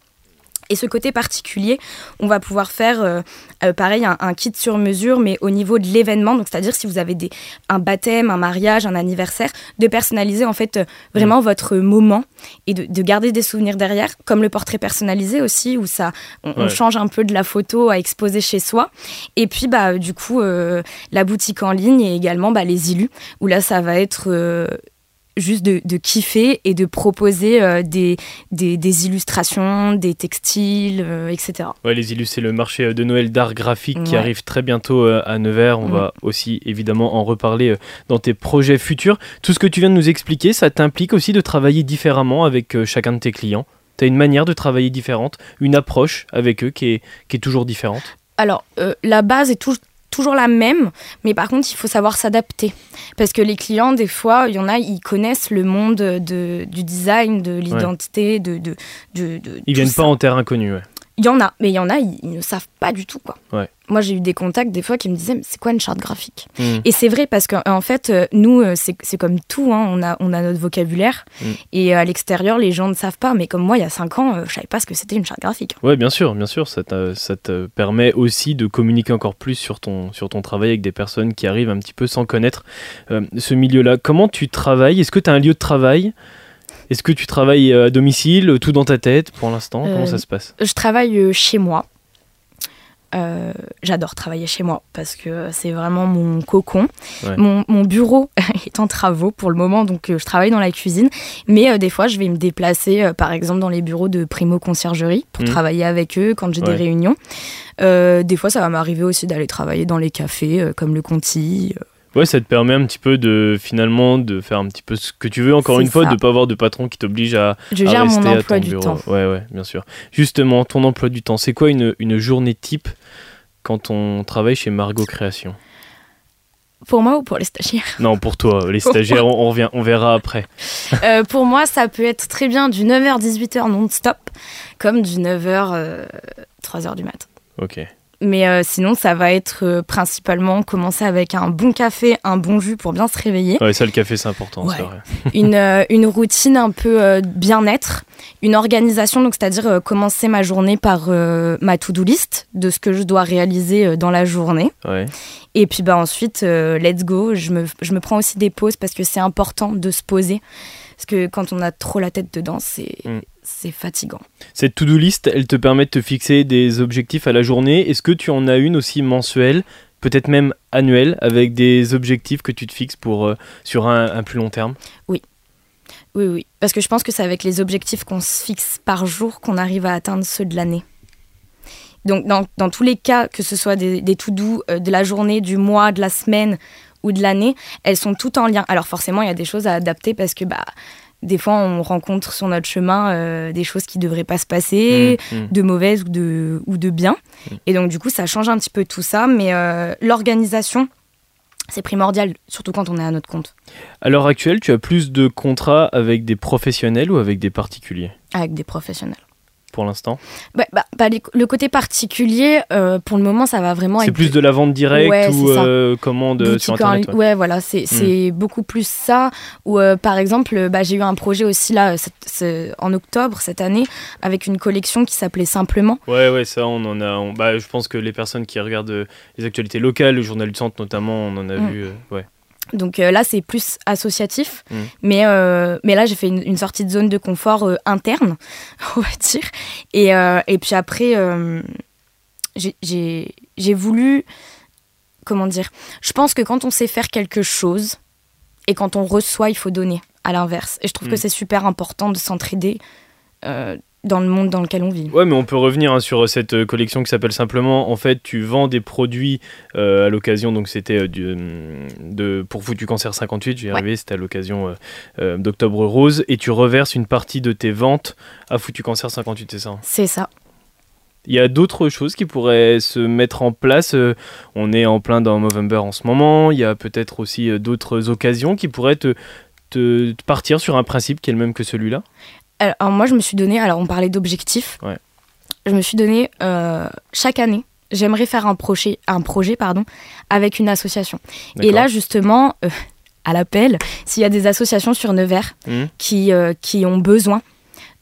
B: Et ce côté particulier, on va pouvoir faire euh, euh, pareil un, kit sur mesure, mais au niveau de l'événement. Donc c'est-à-dire si vous avez des, un baptême, un mariage, un anniversaire, de personnaliser en fait euh, vraiment mm. votre moment et de, garder des souvenirs derrière, comme le portrait personnalisé aussi, où ça, on, change un peu de la photo à exposer chez soi. Et puis bah du coup la boutique en ligne et également bah, les illus, où là ça va être juste de, kiffer et de proposer euh, des, des, illustrations, des textiles, euh, etc.
A: Ouais, les illus, c'est le marché euh, de Noël d'art graphique qui arrive très bientôt à Nevers. On va aussi évidemment en reparler dans tes projets futurs. Tout ce que tu viens de nous expliquer, ça t'implique aussi de travailler différemment avec chacun de tes clients? Tu as une manière de travailler différente, une approche avec eux qui est, qui est toujours différente?
B: Alors, la base est tout, toujours la même, mais par contre, il faut savoir s'adapter. Parce que les clients, des fois, il y en a, ils connaissent le monde de, du design, de l'identité, de, de, de,
A: Ils viennent pas en terre inconnue, ouais.
B: Il y en a, mais il y en a, ils, ne savent pas du tout, quoi. Moi, j'ai eu des contacts des fois qui me disaient, c'est quoi une charte graphique? Hmm. Et c'est vrai, parce qu'en fait, euh, nous, euh, c'est comme tout, hein, on, a, on a notre vocabulaire, hmm. et euh, à l'extérieur, les gens ne savent pas, mais comme moi, il y a 5 ans, je savais pas ce que c'était une charte graphique.
A: Oui, bien sûr, bien sûr, ça, ça, te permet aussi de communiquer encore plus sur ton, sur ton travail avec des personnes qui arrivent un petit peu sans connaître ce milieu-là. Comment tu travailles? Est-ce que tu as un lieu de travail? Est-ce que tu travailles euh, à domicile, tout dans ta tête pour l'instant? Comment ça euh, se passe?
B: Je travaille euh, chez moi. J'adore travailler chez moi parce que c'est vraiment mon cocon. Mon, bureau est en travaux pour le moment, donc je travaille dans la cuisine. Mais des fois, je vais me déplacer, par exemple, dans les bureaux de Primo Conciergerie pour mmh. travailler avec eux quand j'ai des réunions. des fois, ça va m'arriver aussi d'aller travailler dans les cafés comme le Conti.
A: Ouais, ça te permet un petit peu de finalement de faire un petit peu ce que tu veux. Encore une fois, de pas avoir de patron qui t'oblige à,
B: Je gère mon emploi du temps.
A: Ouais, ouais, bien sûr. Justement, ton emploi du temps, c'est quoi une, une journée type quand on travaille chez Margot Création?
B: Pour moi ou pour les stagiaires?
A: Non, pour toi. Les stagiaires, on, revient, on verra après.
B: Euh, pour moi, ça peut être très bien du 9h-18h non-stop, comme du 9h, 3h du mat.
A: Ok.
B: Mais euh, sinon, ça va être euh, principalement commencer avec un bon café, un bon jus pour bien se réveiller.
A: Ouais, ça, le café, c'est important, c'est vrai.
B: une, euh, une, routine un peu bien-être, une organisation, donc c'est-à-dire commencer ma journée par ma to-do list de ce que je dois réaliser dans la journée.
A: Ouais.
B: Et puis bah, ensuite, let's go. Je me, je me prends aussi des pauses parce que c'est important de se poser. Parce que quand on a trop la tête dedans, c'est. Mm c'est fatigant.
A: Cette to-do list, elle te permet de te fixer des objectifs à la journée. Est-ce que tu en as une aussi mensuelle peut-être même annuel, avec des objectifs que tu te fixes pour, euh, sur un, un plus long terme?
B: Oui, oui. Parce que je pense que c'est avec les objectifs qu'on se fixe par jour qu'on arrive à atteindre ceux de l'année. Donc, dans, dans tous les cas, que ce soit des, doux euh, de la journée, du mois, de la semaine ou de l'année, elles sont toutes en lien. Alors, forcément, il y a des choses à adapter parce que, bah, des fois, on rencontre sur notre chemin euh, des choses qui ne devraient pas se passer,
A: Mmh, mmh.
B: de mauvaises ou de, ou de bien.
A: Mm.
B: Et donc, du coup, ça change un petit peu tout ça. Mais euh, l'organisation, c'est primordial, surtout quand on est à notre compte,
A: À l'heure actuelle, tu as plus de contrats avec des professionnels ou avec des particuliers?
B: Avec des professionnels.
A: Pour l'instant
B: Bah, bah, bah, les- le côté particulier, euh, pour le moment, ça va vraiment
A: C'est
B: être
A: plus de la vente directe
B: Ouais,
A: ou
B: c'est
A: euh, commande
B: boutique
A: sur
B: en
A: Internet
B: ligne.
A: ouais.
B: Ouais, voilà, c'est c'est beaucoup plus ça. Ou euh, par exemple, bah, j'ai eu un projet aussi là, en octobre cette année, avec une collection qui s'appelait Simplement.
A: Ouais, ouais, ça, on en a. on- bah, je pense que les personnes qui regardent euh, les actualités locales, le journal du centre notamment, on en a
B: Mm.
A: vu. euh, ouais.
B: Donc euh, là, c'est plus associatif.
A: Mm.
B: Mais, euh, mais là, j'ai fait une, une sortie de zone de confort euh, interne, on va dire. Et, et puis après, j'ai- voulu. Comment dire Je pense que quand on sait faire quelque chose et quand on reçoit, il faut donner à l'inverse. Et je trouve que c'est super important de s'entraider dans le monde dans lequel on vit.
A: Ouais, mais on peut revenir hein, sur cette euh, collection qui s'appelle simplement. En fait, tu vends des produits euh, à l'occasion. Donc, c'était euh, du, de pour Foutu Cancer 58. J'y ai
B: Ouais.
A: arrivé. C'était à l'occasion euh, euh, d'Octobre Rose. Et tu reverses une partie de tes ventes à Foutu Cancer 58, c'est ça hein?
B: C'est ça.
A: Il y a d'autres choses qui pourraient se mettre en place. euh, on est en plein dans Movember en ce moment. Il y a peut-être aussi euh, d'autres occasions qui pourraient te, te- te partir sur un principe qui est le même que celui-là?
B: Alors, moi, je me suis donné, alors on parlait d'objectifs.
A: Ouais.
B: Je me suis donné euh, chaque année, j'aimerais faire un projet, un projet pardon, avec une association. Et là, justement, euh, à l'appel, s'il y a des associations sur Nevers
A: Mhm.
B: qui, euh, qui ont besoin,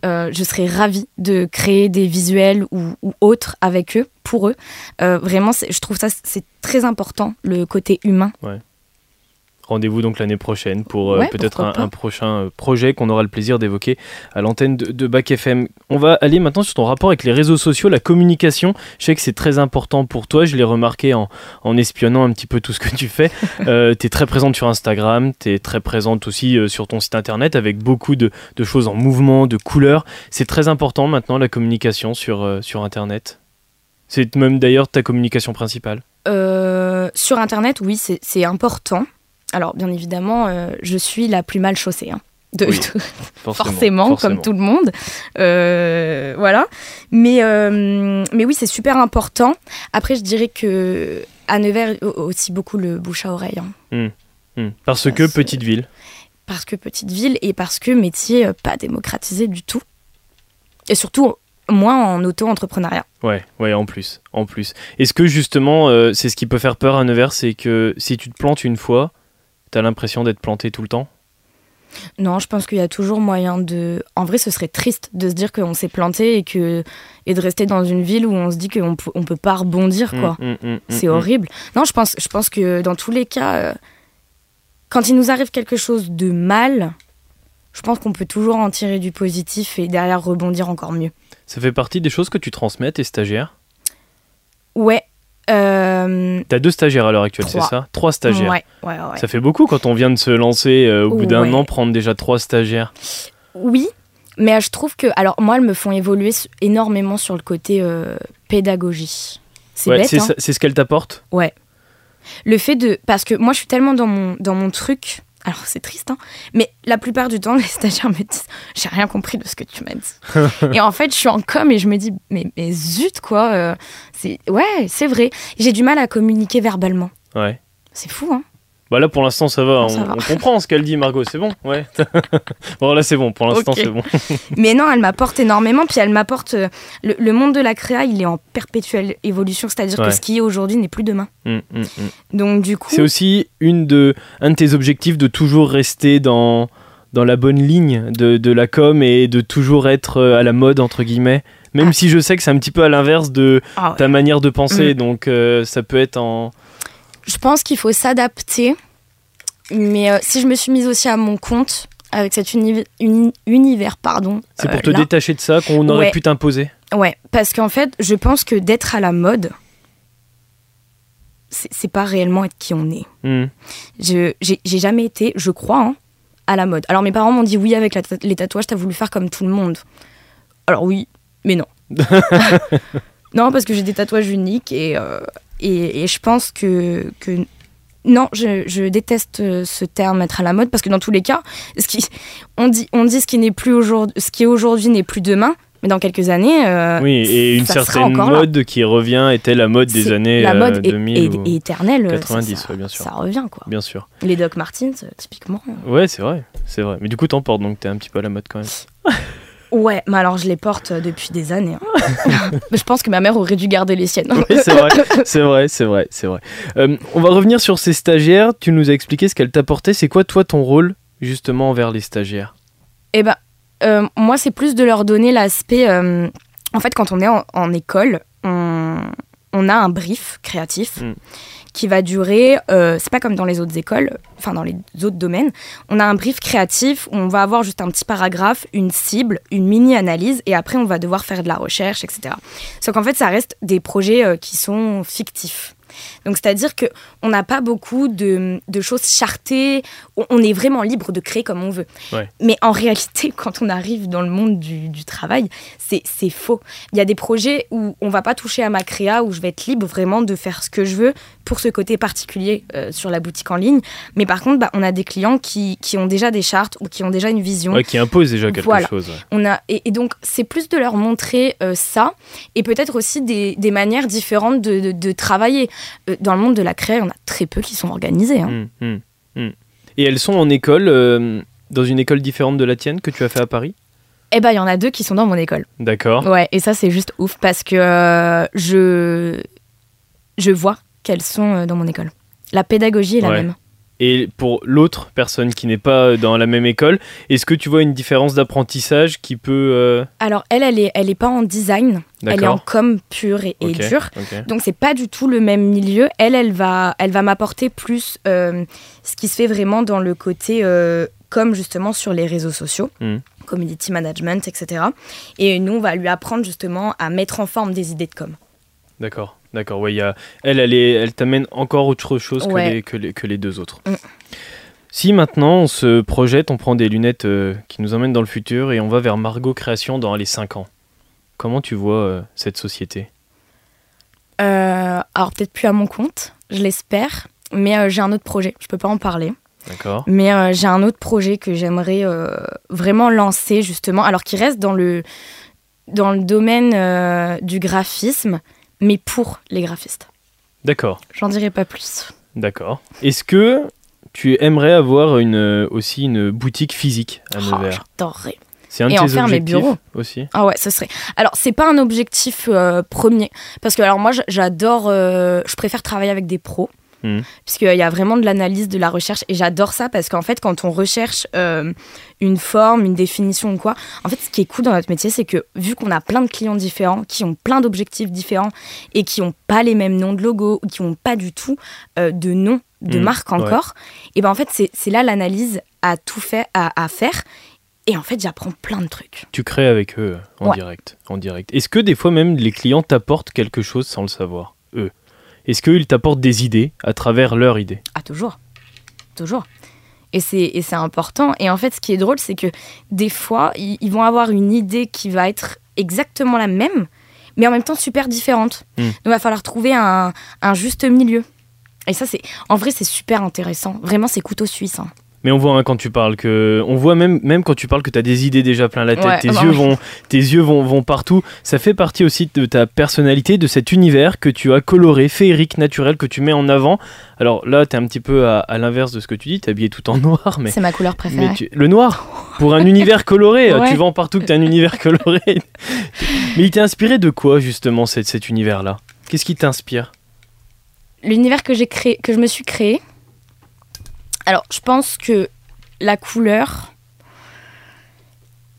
B: je serais ravie de créer des visuels ou, ou autres avec eux, pour eux. Vraiment, je trouve ça c'est très important, le côté humain.
A: Rendez-vous donc l'année prochaine pour euh,
B: Ouais,
A: peut-être un, prochain euh, projet qu'on aura le plaisir d'évoquer à l'antenne de, de Bac FM. On va aller maintenant sur ton rapport avec les réseaux sociaux, la communication. Je sais que c'est très important pour toi, je l'ai remarqué en, en espionnant un petit peu tout ce que tu fais. Euh, tu es très présente sur Instagram, tu es très présente aussi euh, sur ton site internet avec beaucoup de, de choses en mouvement, de couleurs. C'est très important maintenant la communication sur, euh, sur internet. C'est même d'ailleurs ta communication principale.
B: Euh, sur Internet, oui, c'est important. Alors, bien évidemment, euh, je suis la plus mal chaussée. hein, de,
A: Oui, Forcément,
B: forcément,
A: forcément.
B: comme tout le monde. Euh, voilà. Mais, euh, mais oui, c'est super important. Après, je dirais que à Nevers, au- aussi beaucoup le bouche à oreille. hein.
A: Hmm. Parce
B: Ça,
A: que petite ville.
B: Parce que petite ville et parce que métier pas démocratisé du tout. Et surtout, moins en auto-entrepreneuriat.
A: Ouais, ouais, en plus, en plus. Est-ce que justement, euh, c'est ce qui peut faire peur à Nevers, c'est que si tu te plantes une fois, t'as l'impression d'être planté tout le temps?
B: Non, je pense qu'il y a toujours moyen de. En vrai, ce serait triste de se dire qu'on s'est planté et, que... et de rester dans une ville où on se dit qu'on on peut pas rebondir, quoi.
A: Mm, mm, mm,
B: C'est horrible. Non, je pense, je pense que dans tous les cas, euh, quand il nous arrive quelque chose de mal, je pense qu'on peut toujours en tirer du positif et derrière rebondir encore mieux.
A: Ça fait partie des choses que tu transmets tes stagiaires?
B: Ouais. Euh,
A: T'as deux stagiaires à l'heure actuelle, c'est ça? Trois stagiaires.
B: Ouais, ouais, ouais.
A: Ça fait beaucoup quand on vient de se lancer euh, au bout d'un an, prendre déjà trois stagiaires.
B: Oui, mais je trouve que. Alors, moi, elles me font évoluer énormément sur le côté euh, pédagogie. C'est bête,
A: c'est
B: hein.
A: c'est ce qu'elles t'apportent?
B: Ouais. Le fait de. Parce que moi, je suis tellement dans mon, dans mon truc. Alors, c'est triste, hein. Mais la plupart du temps, les stagiaires me disent J'ai rien compris de ce que tu m'as dit. et en fait, je suis en com et je me dis Mais, mais zut, quoi. euh, c'est ouais, c'est vrai. J'ai du mal à communiquer verbalement.
A: Ouais.
B: C'est fou, hein.
A: Bah là pour l'instant ça va,
B: Non,
A: on,
B: ça va.
A: on comprend ce qu'elle dit Margot, c'est bon? Ouais. bon là c'est bon, pour l'instant c'est bon.
B: Mais non, elle m'apporte énormément. Puis elle m'apporte. euh, le, le monde de la créa, il est en perpétuelle évolution. C'est-à-dire
A: Ouais.
B: que ce qui est aujourd'hui n'est plus demain.
A: Mm, mm, mm.
B: Donc, du coup.
A: C'est aussi une de, un de tes objectifs de toujours rester dans, dans la bonne ligne de, de la com et de toujours être euh, à la mode, entre guillemets. Même
B: Ah.
A: si je sais que c'est un petit peu à l'inverse de
B: Ah ouais.
A: ta manière de penser, donc euh, ça peut être en.
B: Je pense qu'il faut s'adapter. Mais euh, si je me suis mise aussi à mon compte avec cet uni- uni- univers, pardon.
A: C'est
B: euh,
A: pour te
B: là.
A: détacher de ça qu'on aurait
B: Ouais.
A: pu t'imposer.
B: Ouais, parce qu'en fait, je pense que d'être à la mode, c'est pas réellement être qui on est.
A: Hmm.
B: Je j'ai j'ai jamais été, je crois, hein, à la mode. Alors mes parents m'ont dit oui avec la ta- les tatouages, t'as voulu faire comme tout le monde. Alors oui, mais non. non, parce que j'ai des tatouages uniques et, euh, et, et je pense que, que non, je, je déteste euh, ce terme être à la mode parce que dans tous les cas, ce qui, on, dit, on dit ce qui n'est plus aujourd'hui, ce qui est aujourd'hui n'est plus demain, mais dans quelques années, euh,
A: Oui, et une certaine
B: là.
A: mode qui revient était la mode des années
B: la
A: euh,
B: mode est-
A: 2000
B: est,
A: ou-
B: est éternelle. ça-
A: 90,
B: ça,
A: ouais, bien sûr.
B: Ça revient quoi.
A: Bien sûr.
B: Les Doc Martens, euh, typiquement.
A: Ouais, c'est vrai, c'est vrai. Mais du coup, t'en portes donc t'es un petit peu à la mode quand même.
B: Ouais, mais alors je les porte euh, depuis des années. hein. je pense que ma mère aurait dû garder les siennes.
A: Oui, c'est vrai, c'est vrai, c'est vrai, c'est vrai. Euh, on va revenir sur ces stagiaires. Tu nous as expliqué ce qu'elles t'apportaient. C'est quoi, toi, ton rôle, justement, envers les stagiaires?
B: Eh ben, euh, moi, c'est plus de leur donner l'aspect. euh, en fait, quand on est en, en école, on, on a un brief créatif
A: Mm.
B: Qui va durer. euh, c'est pas comme dans les autres écoles, enfin dans les autres domaines. On a un brief créatif où on va avoir juste un petit paragraphe, une cible, une mini-analyse, et après, on va devoir faire de la recherche, etc. Sauf qu'en fait, ça reste des projets euh, qui sont fictifs. Donc, c'est-à-dire que on n'a pas beaucoup de, de choses chartées. On- est vraiment libre de créer comme on veut. Mais en réalité, quand on arrive dans le monde du, du travail, c'est faux. Il y a des projets où on va pas toucher à ma créa, où je vais être libre vraiment de faire ce que je veux pour ce côté particulier euh, sur la boutique en ligne. Mais par contre, bah, on a des clients qui, qui ont déjà des chartes ou qui ont déjà une vision.
A: Ouais, qui impose déjà quelque
B: Voilà.
A: chose.
B: On a, et, et donc, c'est plus de leur montrer euh, ça et peut-être aussi des, des manières différentes de, de- de travailler. Euh, dans le monde de la créa, on a très peu qui sont organisés. hein.
A: Mm, mm, mm. Et elles sont en école, euh, dans une école différente de la tienne que tu as fait à Paris?
B: Eh ben, il y en a deux qui sont dans mon école.
A: D'accord.
B: Ouais, et ça, c'est juste ouf parce que euh, je, je vois qu'elles sont dans mon école. La pédagogie est la
A: Ouais.
B: même.
A: Et pour l'autre personne qui n'est pas dans la même école, est-ce que tu vois une différence d'apprentissage qui peut... euh,
B: Alors, elle, elle est, elle est pas en design, elle est en com pur et, et
A: Ok,
B: dur.
A: ok.
B: Donc, c'est pas du tout le même milieu. Elle, elle va, elle va m'apporter plus euh, ce qui se fait vraiment dans le côté euh, com, justement, sur les réseaux sociaux.
A: Mhm.
B: Community management, etc. Et nous, on va lui apprendre justement à mettre en forme des idées de com.
A: D'accord, d'accord. Ouais, y a... Elle, elle, est... elle t'amène encore autre chose que, les, que, les, que les deux autres.
B: Mm.
A: Si maintenant on se projette, on prend des lunettes euh, qui nous emmènent dans le futur et on va vers Margot Création dans les 5 ans, comment tu vois euh, cette société?
B: Euh, alors peut-être plus à mon compte, je l'espère, mais j'ai un autre projet. Je peux pas en parler,
A: D'accord
B: mais j'ai un autre projet que j'aimerais vraiment lancer justement, alors qui reste dans le dans le domaine du graphisme, mais pour les graphistes.
A: D'accord,
B: J'en dirai pas plus.
A: d'accord. Est-ce que tu aimerais avoir une, aussi une boutique physique à
B: Oh,
A: Nevers?
B: J'adorerais.
A: C'est un
B: et
A: de
B: en faire mes bureaux.
A: aussi?
B: Ah ouais, ce serait. Alors c'est pas un objectif euh, premier, parce que alors moi j'adore, euh, je préfère travailler avec des pros.
A: Mhm.
B: Puisqu'il y a vraiment de l'analyse, de la recherche, et j'adore ça parce qu'en fait, quand on recherche euh, une forme, une définition ou quoi, en fait, ce qui est cool dans notre métier, c'est que vu qu'on a plein de clients différents, qui ont plein d'objectifs différents et qui n'ont pas les mêmes noms de logos, ou qui n'ont pas du tout euh, de nom de
A: Mhm,
B: marque
A: ouais.
B: encore, et ben en fait, c'est là l'analyse à tout fait à, à faire. Et en fait, j'apprends plein de trucs.
A: Tu crées avec eux euh, en
B: Ouais.
A: direct. En direct. Est-ce que des fois même les clients t'apportent quelque chose sans le savoir, eux? Est-ce qu'ils t'apportent des idées à travers leurs idées?
B: Ah, toujours. Toujours. Et c'est, important. Et en fait, ce qui est drôle, c'est que des fois, ils, ils vont avoir une idée qui va être exactement la même, mais en même temps super différente.
A: Hmm.
B: Donc, il va falloir trouver un, un juste milieu. Et ça, c'est, en vrai, c'est super intéressant. Vraiment, c'est couteau suisse. hein.
A: Mais on voit hein, quand tu parles que on voit même même quand tu parles que tu as des idées déjà plein la tête,
B: Ouais,
A: tes yeux vont tes yeux vont, vont partout, ça fait partie aussi de ta personnalité, de cet univers que tu as coloré, féerique, naturel que tu mets en avant. Alors là, tu es un petit peu à, à l'inverse de ce que tu dis, tu es habillé tout en noir mais
B: C'est ma couleur préférée.
A: mais tu- le noir pour un univers coloré,
B: Ouais.
A: tu vends partout que tu as un univers coloré. mais il t'est inspiré de quoi justement cet, cet univers là Qu'est-ce qui t'inspire?
B: L'univers que, j'ai créé, que je me suis créé, alors je pense que la couleur,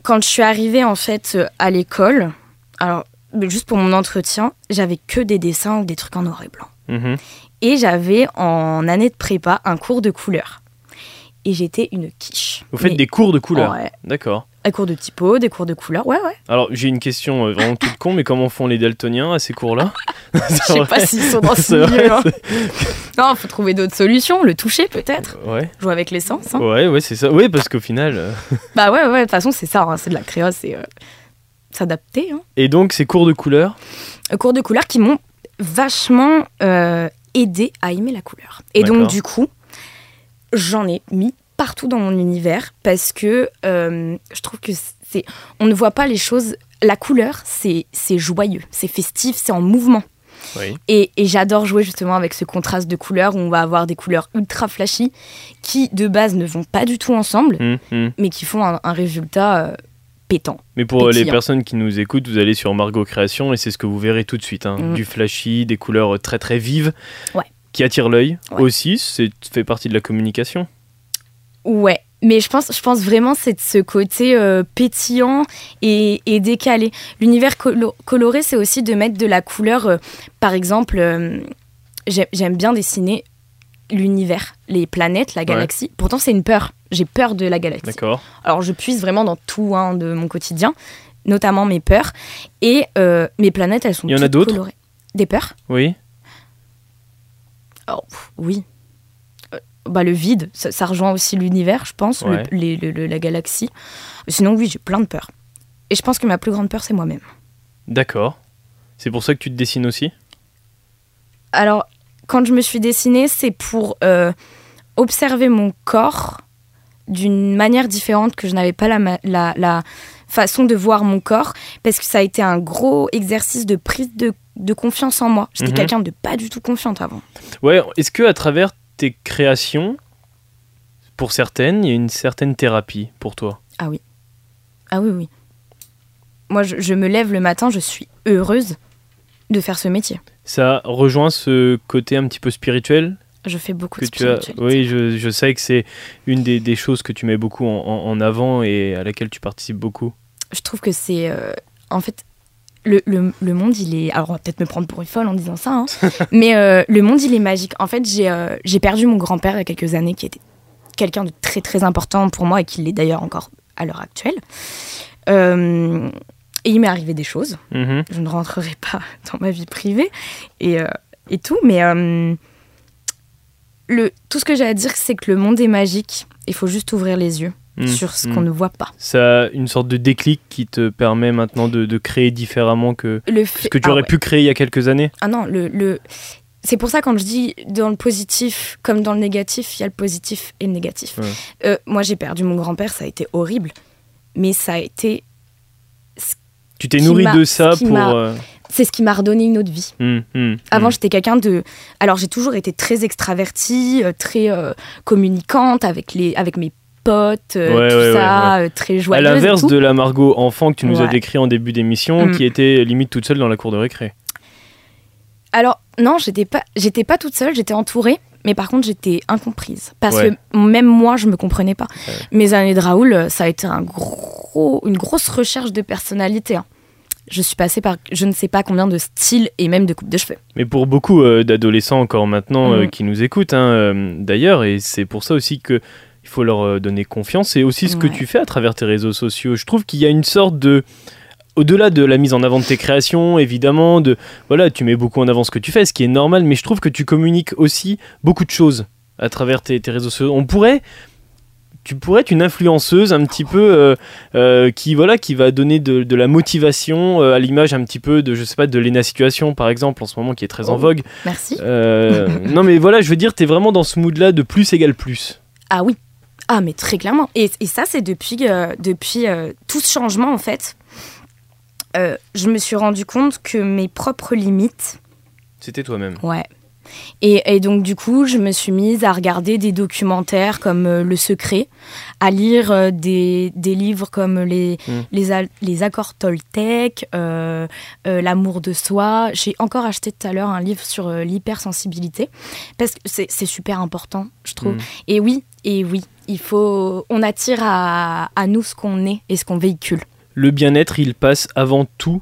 B: quand je suis arrivée en fait euh, à l'école, alors juste pour mon entretien, j'avais que des dessins ou des trucs en noir et blanc.
A: Mhm.
B: Et j'avais en année de prépa un cours de couleur. Et j'étais une quiche.
A: Vous faites
B: Mais-
A: des cours de couleurs
B: Ouais.
A: D'accord.
B: Des cours de typo, des cours de couleur, ouais, ouais.
A: Alors, j'ai une question euh, vraiment toute con, mais comment font les daltoniens à ces cours-là?
B: Je sais pas s'ils sont dans ce milieu. hein. Non, faut trouver d'autres solutions. Le toucher, peut-être.
A: Ouais,
B: Jouer avec l'essence. hein.
A: ouais, ouais, c'est ça. Oui, parce qu'au final. euh,
B: Bah ouais, ouais, de toute façon, c'est ça. hein, C'est de la créa, c'est euh, s'adapter. Hein.
A: Et donc, ces cours de couleur
B: Euh, cours de couleur qui m'ont vachement euh, aidé à aimer la couleur. Et
A: D'accord.
B: donc, du coup, j'en ai mis partout dans mon univers parce que euh, je trouve que c'est. On ne voit pas les choses. La couleur, c'est c'est joyeux, c'est festif, c'est en mouvement.
A: Oui.
B: Et, et j'adore jouer justement avec ce contraste de couleurs où on va avoir des couleurs ultra flashy qui de base ne vont pas du tout ensemble,
A: Hum, hum.
B: mais qui font un, un résultat euh, pétant.
A: Mais pour les personnes qui nous écoutent, vous allez sur Margot Création et c'est ce que vous verrez tout de suite. hein.
B: Mm.
A: Du flashy, des couleurs euh, très très vives
B: Ouais.
A: qui attirent l'œil.
B: Ouais.
A: Aussi, c'est fait partie de la communication.
B: Ouais, mais je pense, je pense vraiment c'est de ce côté euh, pétillant et, et décalé. L'univers colo- coloré, c'est aussi de mettre de la couleur. euh, par exemple, euh, j'ai- j'aime bien dessiner l'univers, les planètes, la galaxie. Pourtant, c'est une peur. J'ai peur de la galaxie.
A: D'accord
B: Alors, je puise vraiment dans tout hein, de mon quotidien, notamment mes peurs. Et mes planètes, elles sont
A: Il y en a d'autres?
B: Des peurs?
A: Oui
B: Oh, pff, Oui. Bah, le vide, ça, ça rejoint aussi l'univers, je pense, le- les- le- le- la galaxie. Sinon, oui, j'ai plein de peurs. Et je pense que ma plus grande peur, c'est moi-même.
A: D'accord. C'est pour ça que tu te dessines aussi?
B: Alors, quand je me suis dessinée, c'est pour euh, observer mon corps d'une manière différente que je n'avais pas la, la façon de voir mon corps, parce que ça a été un gros exercice de prise de, de confiance en moi. J'étais
A: Mhm.
B: quelqu'un de pas du tout confiante avant.
A: Ouais, est-ce que à travers tes créations, pour certaines, il y a une certaine thérapie pour toi
B: Ah oui. Ah oui, oui. Moi, je, je me lève le matin, je suis heureuse de faire ce métier.
A: Ça rejoint ce côté un petit peu spirituel
B: Je fais beaucoup
A: que
B: de
A: tu as.
B: spiritualité.
A: Oui, je, je sais que c'est une des, des choses que tu mets beaucoup en avant et à laquelle tu participes beaucoup.
B: Je trouve que c'est... euh, en fait, le, le- le monde, il est... Alors, on va peut-être me prendre pour une folle en disant ça, hein, mais euh, le monde, il est magique. En fait, j'ai euh, j'ai perdu mon grand-père il y a quelques années, qui était quelqu'un de très, très important pour moi et qui l'est d'ailleurs encore à l'heure actuelle. Euh, et il m'est arrivé des choses.
A: Mhm.
B: je ne rentrerai pas dans ma vie privée et, et tout, mais le, tout ce que j'ai à dire, c'est que le monde est magique. Il faut juste ouvrir les yeux
A: Mm,
B: sur ce
A: mm.
B: qu'on ne voit pas.
A: Ça a une sorte de déclic qui te permet maintenant de, de créer différemment que
B: Le
A: ce que tu
B: ah
A: aurais
B: ouais.
A: pu créer il y a quelques années.
B: Ah non, le, le... c'est pour ça quand je dis dans le positif comme dans le négatif, il y a le positif et le négatif.
A: Ouais.
B: Euh, moi, j'ai perdu mon grand-père, ça a été horrible, mais ça a été,
A: Tu t'es nourri de ça
B: ce
A: pour. euh,
B: c'est ce qui m'a redonné une autre vie.
A: hum,
B: Avant, j'étais quelqu'un de. Alors, j'ai toujours été très extravertie, euh, très euh, communicante avec, les... avec mes potes, euh,
A: Ouais,
B: tout
A: ouais,
B: ça, euh, très
A: À
B: joyeuse. et
A: l'inverse de la Margot enfant que tu nous as
B: Ouais.
A: décrit en début d'émission,
B: Mm.
A: qui était limite toute seule dans la cour de récré.
B: Alors, non, j'étais pas, j'étais pas toute seule, j'étais entourée. Mais par contre, j'étais incomprise. Parce
A: Ouais.
B: que même moi, je me comprenais pas.
A: Ouais.
B: Mes années de Raoul, euh, ça a été un gros, une grosse recherche de personnalité. hein. Je suis passée par je ne sais pas combien de styles et même de coupes de cheveux.
A: Mais pour beaucoup euh, d'adolescents encore maintenant euh,
B: Mm.
A: qui nous écoutent, hein, euh, d'ailleurs, et c'est pour ça aussi que il faut leur euh, donner confiance. C'est aussi ce que tu fais à travers tes réseaux sociaux. Je trouve qu'il y a une sorte de au-delà de la mise en avant de tes créations, évidemment, de voilà, tu mets beaucoup en avant ce que tu fais, ce qui est normal, mais je trouve que tu communiques aussi beaucoup de choses à travers tes, tes réseaux sociaux. On pourrait tu pourrais être une influenceuse un petit peu euh, euh, qui voilà qui va donner de, de la motivation euh, à l'image un petit peu de je sais pas de Lena Situation par exemple en ce moment qui est très en
B: Oh.
A: vogue
B: Merci.
A: non mais voilà, je veux dire, t'es vraiment dans ce mood-là de plus égale plus.
B: Ah oui. Ah, mais très clairement. Et, et ça, c'est depuis, euh, depuis euh, tout ce changement, en fait. euh, je me suis rendu compte que mes propres limites.
A: C'était toi-même.
B: Ouais. Et, et donc, du coup, je me suis mise à regarder des documentaires comme euh, Le Secret, à lire euh, des, des livres comme Les,
A: Mm.
B: les, les Accords Toltec, euh, L'amour de soi. J'ai encore acheté tout à l'heure un livre sur l'hypersensibilité, parce que c'est super important, je trouve.
A: Mm.
B: Et oui, et oui, il faut. On attire à, à nous ce qu'on est et ce qu'on véhicule.
A: Le bien-être, il passe avant tout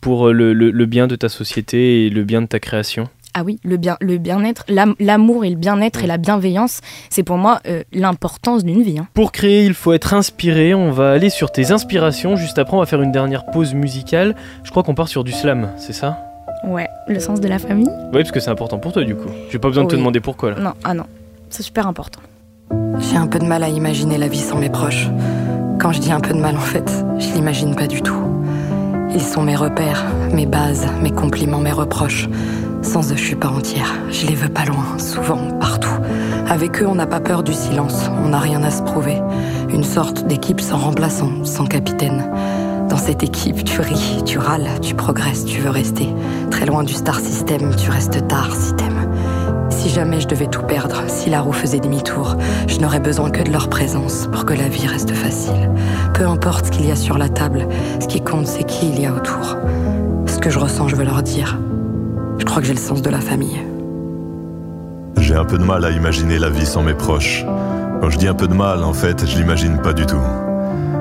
A: pour euh, le, le- le bien de ta société et le bien de ta création.
B: Ah oui, le bien, le bien-être, l'amour et le bien-être et la bienveillance, c'est pour moi euh, l'importance d'une vie. Hein.
A: Pour créer, il faut être inspiré. On va aller sur tes inspirations. Juste après, on va faire une dernière pause musicale. Je crois qu'on part sur du slam, c'est ça?
B: Ouais, le sens de la famille.
A: Oui, parce que c'est important pour toi du coup. J'ai pas besoin de te demander pourquoi là.
B: Non, ah non, c'est super important.
D: J'ai un peu de mal à imaginer la vie sans mes proches. Quand je dis un peu de mal, en fait, je l'imagine pas du tout. Ils sont mes repères, mes bases, mes compliments, mes reproches. Sans eux, je suis pas entière. Je les veux pas loin, souvent, partout. Avec eux, on n'a pas peur du silence, on n'a rien à se prouver. Une sorte d'équipe sans remplaçant, sans capitaine. Dans cette équipe, tu ris, tu râles, tu progresses, tu veux rester. Très loin du star system, tu restes tard si t'aimes. Si jamais je devais tout perdre, si la roue faisait demi-tour, je n'aurais besoin que de leur présence pour que la vie reste facile. Peu importe ce qu'il y a sur la table, ce qui compte, c'est qui il y a autour. Ce que je ressens, je veux leur dire. Je crois que j'ai le sens de la famille.
E: J'ai un peu de mal à imaginer la vie sans mes proches. Quand je dis un peu de mal, en fait, je l'imagine pas du tout.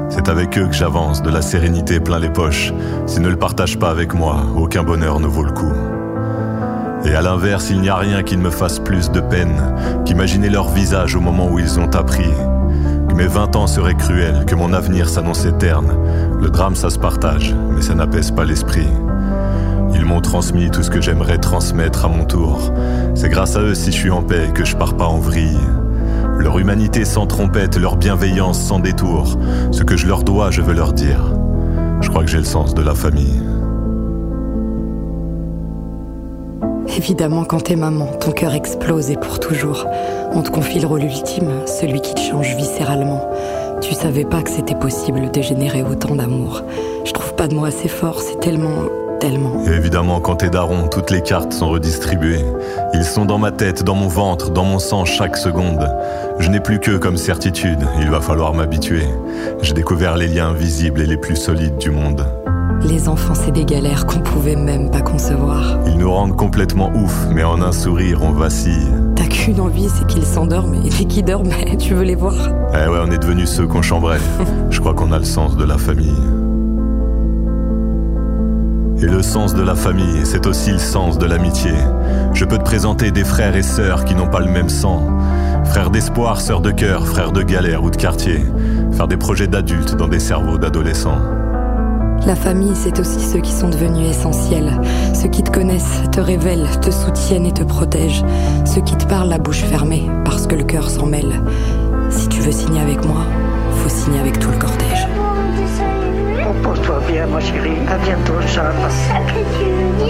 E: C'est avec eux que j'avance, de la sérénité plein les poches. S'ils ne le partagent pas avec moi, aucun bonheur ne vaut le coup. Et à l'inverse, il n'y a rien qui ne me fasse plus de peine qu'imaginer leur visage au moment où ils ont appris que mes vingt ans seraient cruels, que mon avenir s'annonçait terne. Le drame, ça se partage, mais ça n'apaise pas l'esprit. Ils m'ont transmis tout ce que j'aimerais transmettre à mon tour. C'est grâce à eux si je suis en paix que je pars pas en vrille. Leur humanité sans trompette, leur bienveillance sans détour. Ce que je leur dois, je veux leur dire. Je crois que j'ai le sens de la famille.
D: Évidemment, quand t'es maman, ton cœur explose et pour toujours. On te confie le rôle ultime, celui qui te change viscéralement. Tu savais pas que c'était possible de générer autant d'amour. Je trouve pas de mots assez forts, c'est tellement Tellement.
E: Évidemment, quand t'es daron, toutes les cartes sont redistribuées. Ils sont dans ma tête, dans mon ventre, dans mon sang chaque seconde. Je n'ai plus que comme certitude, il va falloir m'habituer. J'ai découvert les liens visibles et les plus solides du monde.
D: Les enfants, c'est des galères qu'on pouvait même pas concevoir.
E: Ils nous rendent complètement ouf, mais en un sourire, on vacille.
D: T'as qu'une envie, c'est qu'ils s'endorment, et dès qu'ils dorment, tu veux les voir.
E: Eh ouais, on est devenus ceux qu'on chambrait. Je crois qu'on a le sens de la famille. Et le sens de la famille, c'est aussi le sens de l'amitié. Je peux te présenter des frères et sœurs qui n'ont pas le même sang. Frères d'espoir, sœurs de cœur, frères de galère ou de quartier. Faire des projets d'adultes dans des cerveaux d'adolescents.
D: La famille, c'est aussi ceux qui sont devenus essentiels. Ceux qui te connaissent, te révèlent, te soutiennent et te protègent. Ceux qui te parlent la bouche fermée parce que le cœur s'en mêle. Si tu veux signer avec moi, faut signer avec tout le cortège.
F: Repose-toi bien, ma chérie. À bientôt, Inch'Allah.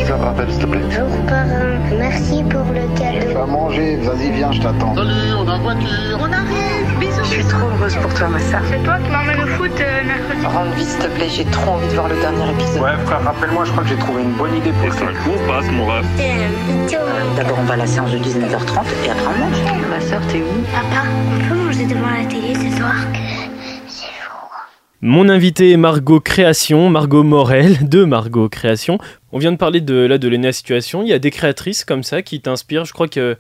G: Ça me rappelle, s'il te plaît.
H: Bonjour, parrain. Merci pour le cadeau.
G: Tu vas manger, vas-y, viens, je t'attends.
I: Salut, on a voiture.
J: On arrive, bisous.
K: Je suis trop heureuse pour toi, ma soeur.
J: C'est toi qui m'emmène au foot euh, mercredi.
K: Rends vite, s'il te plaît, j'ai trop envie de voir le dernier épisode.
G: Ouais, frère, rappelle-moi, je crois que j'ai trouvé une bonne idée pour
I: ça. court passe, mon ref.
K: D'abord, on va à la séance de 19h30 et après on mange. Ma soeur, t'es où?
H: Papa, on peut manger devant la télé ce soir
A: mon invité est Margot Création, Margot Morel de Margot Création. On vient de parler de là de Lena Situation. Il y a des créatrices comme ça qui t'inspirent. Je crois que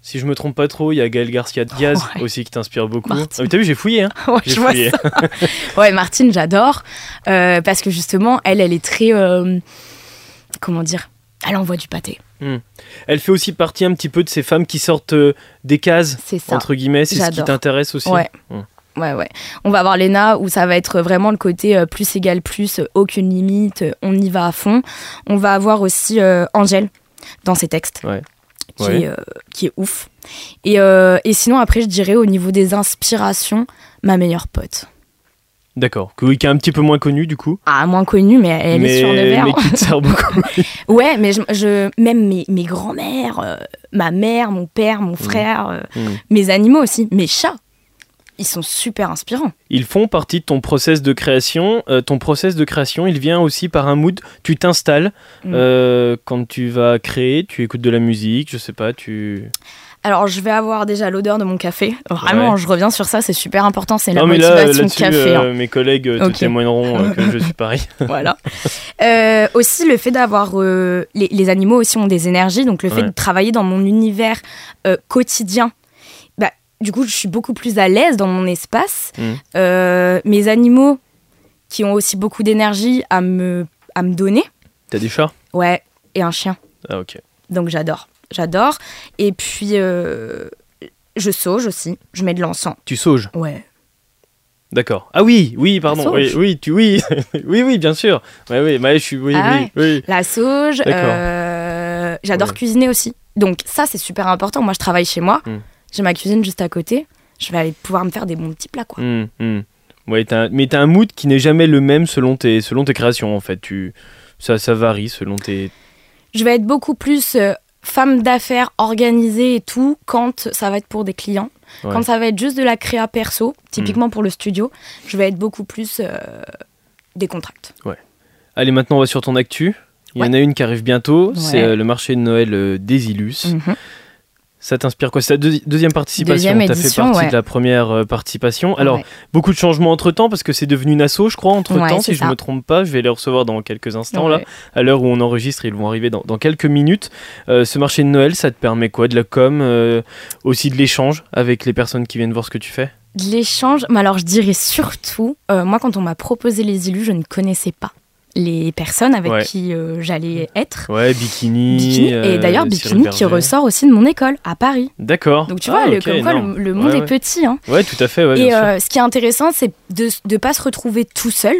A: si je me trompe pas trop, il y a Gaël Garcia Diaz aussi qui t'inspire beaucoup. Ah, t'as vu, j'ai fouillé. Hein
B: ouais,
A: je
B: fouillé. Vois ça. ouais, Martine, j'adore euh, parce que justement, elle, elle est très euh, comment dire, elle envoie du pâté.
A: Hmm. Elle fait aussi partie un petit peu de ces femmes qui sortent euh, des cases, entre guillemets. C'est ce qui t'intéresse aussi.
B: Ouais. Hmm. Ouais, ouais. On va avoir Lena où ça va être vraiment le côté plus égal plus, aucune limite, on y va à fond. On va avoir aussi Angèle dans ses textes. Qui, Est, qui, est, ouf. Et, et, sinon, après, je dirais au niveau des inspirations, ma meilleure pote.
A: D'accord. Qui est un petit peu moins connue, du coup.
B: Ah, moins connue, mais elle est sur le verre.
A: Mais qui te sert beaucoup.
B: ouais, mais je, même mes, mes grands-mères, ma mère, mon père, mon mmh. frère, mmh. mes animaux aussi, mes chats ils sont super inspirants.
A: Ils font partie de ton process de création. Euh, ton process de création, il vient aussi par un mood. Tu t'installes mm. euh, quand tu vas créer, tu écoutes de la musique, je sais pas, tu.
B: Alors, je vais avoir déjà l'odeur de mon café. Vraiment, je reviens sur ça, c'est super important. C'est la motivation de café.
A: Hein. Euh, mes collègues te témoigneront que je suis pareil.
B: voilà. aussi, le fait d'avoir. Les, animaux aussi ont des énergies, donc le fait de travailler dans mon univers quotidien du coup, je suis beaucoup plus à l'aise dans mon espace. Mm. Euh, mes animaux, qui ont aussi beaucoup d'énergie à me, à me donner.
A: T'as des chats?
B: Ouais, et un chien.
A: Ah, ok.
B: Donc j'adore. j'adore. Et puis, euh, je sauge aussi. Je mets de l'encens.
A: Tu sauges?
B: Ouais.
A: D'accord. Ah oui, oui, pardon. Oui, oui, tu, oui, oui, oui, bien sûr. Ouais, oui, bah, je suis, oui,
B: Ah
A: oui, oui.
B: La sauge.
A: D'accord.
B: euh, j'adore
A: Ouais.
B: cuisiner aussi. Donc, ça, c'est super important. Moi, je travaille chez moi.
A: Hmm.
B: J'ai ma cuisine juste à côté. Je vais aller pouvoir me faire des bons petits plats, quoi.
A: Hum. Ouais, un- mais t'as un mood qui n'est jamais le même selon tes, selon tes créations en fait. Tu, ça, ça varie selon tes.
B: Je vais être beaucoup plus euh, femme d'affaires organisée et tout quand ça va être pour des clients.
A: Ouais.
B: Quand ça va être juste de la créa perso, typiquement pour le studio, je vais être beaucoup plus euh, des contracts.
A: Allez, maintenant on va sur ton actu. Il y en a une qui arrive bientôt. C'est
B: Ouais.
A: euh, le marché de Noël euh, des Illus. Ça t'inspire quoi? C'est ta deuxi- deuxième participation.
B: Deuxième
A: T'as fait
B: édition,
A: partie
B: ouais.
A: de la première euh, participation. Alors,
B: Ouais.
A: beaucoup de changements entre temps parce que c'est devenu asso, je crois, entre temps,
B: Ouais,
A: si je
B: ça.
A: me trompe pas. Je vais les recevoir dans quelques instants là. À l'heure où on enregistre, ils vont arriver dans, dans quelques minutes. Euh, ce marché de Noël, ça te permet quoi? De la com, euh, aussi de l'échange avec les personnes qui viennent voir ce que tu fais?
B: De l'échange, mais alors je dirais surtout, euh, moi quand on m'a proposé les illus, je ne connaissais pas les personnes avec
A: Ouais.
B: qui euh, j'allais être.
A: Ouais, bikini.
B: Bikini,
A: euh,
B: et d'ailleurs Bikini qui ressort aussi de mon école à Paris.
A: D'accord.
B: Donc tu
A: Ah,
B: vois, le,
A: ok,
B: comme quoi le, le monde
A: Ouais,
B: est petit. Hein.
A: Ouais, tout à fait, ouais,
B: et euh, ce qui est intéressant, c'est de ne pas se retrouver tout seul,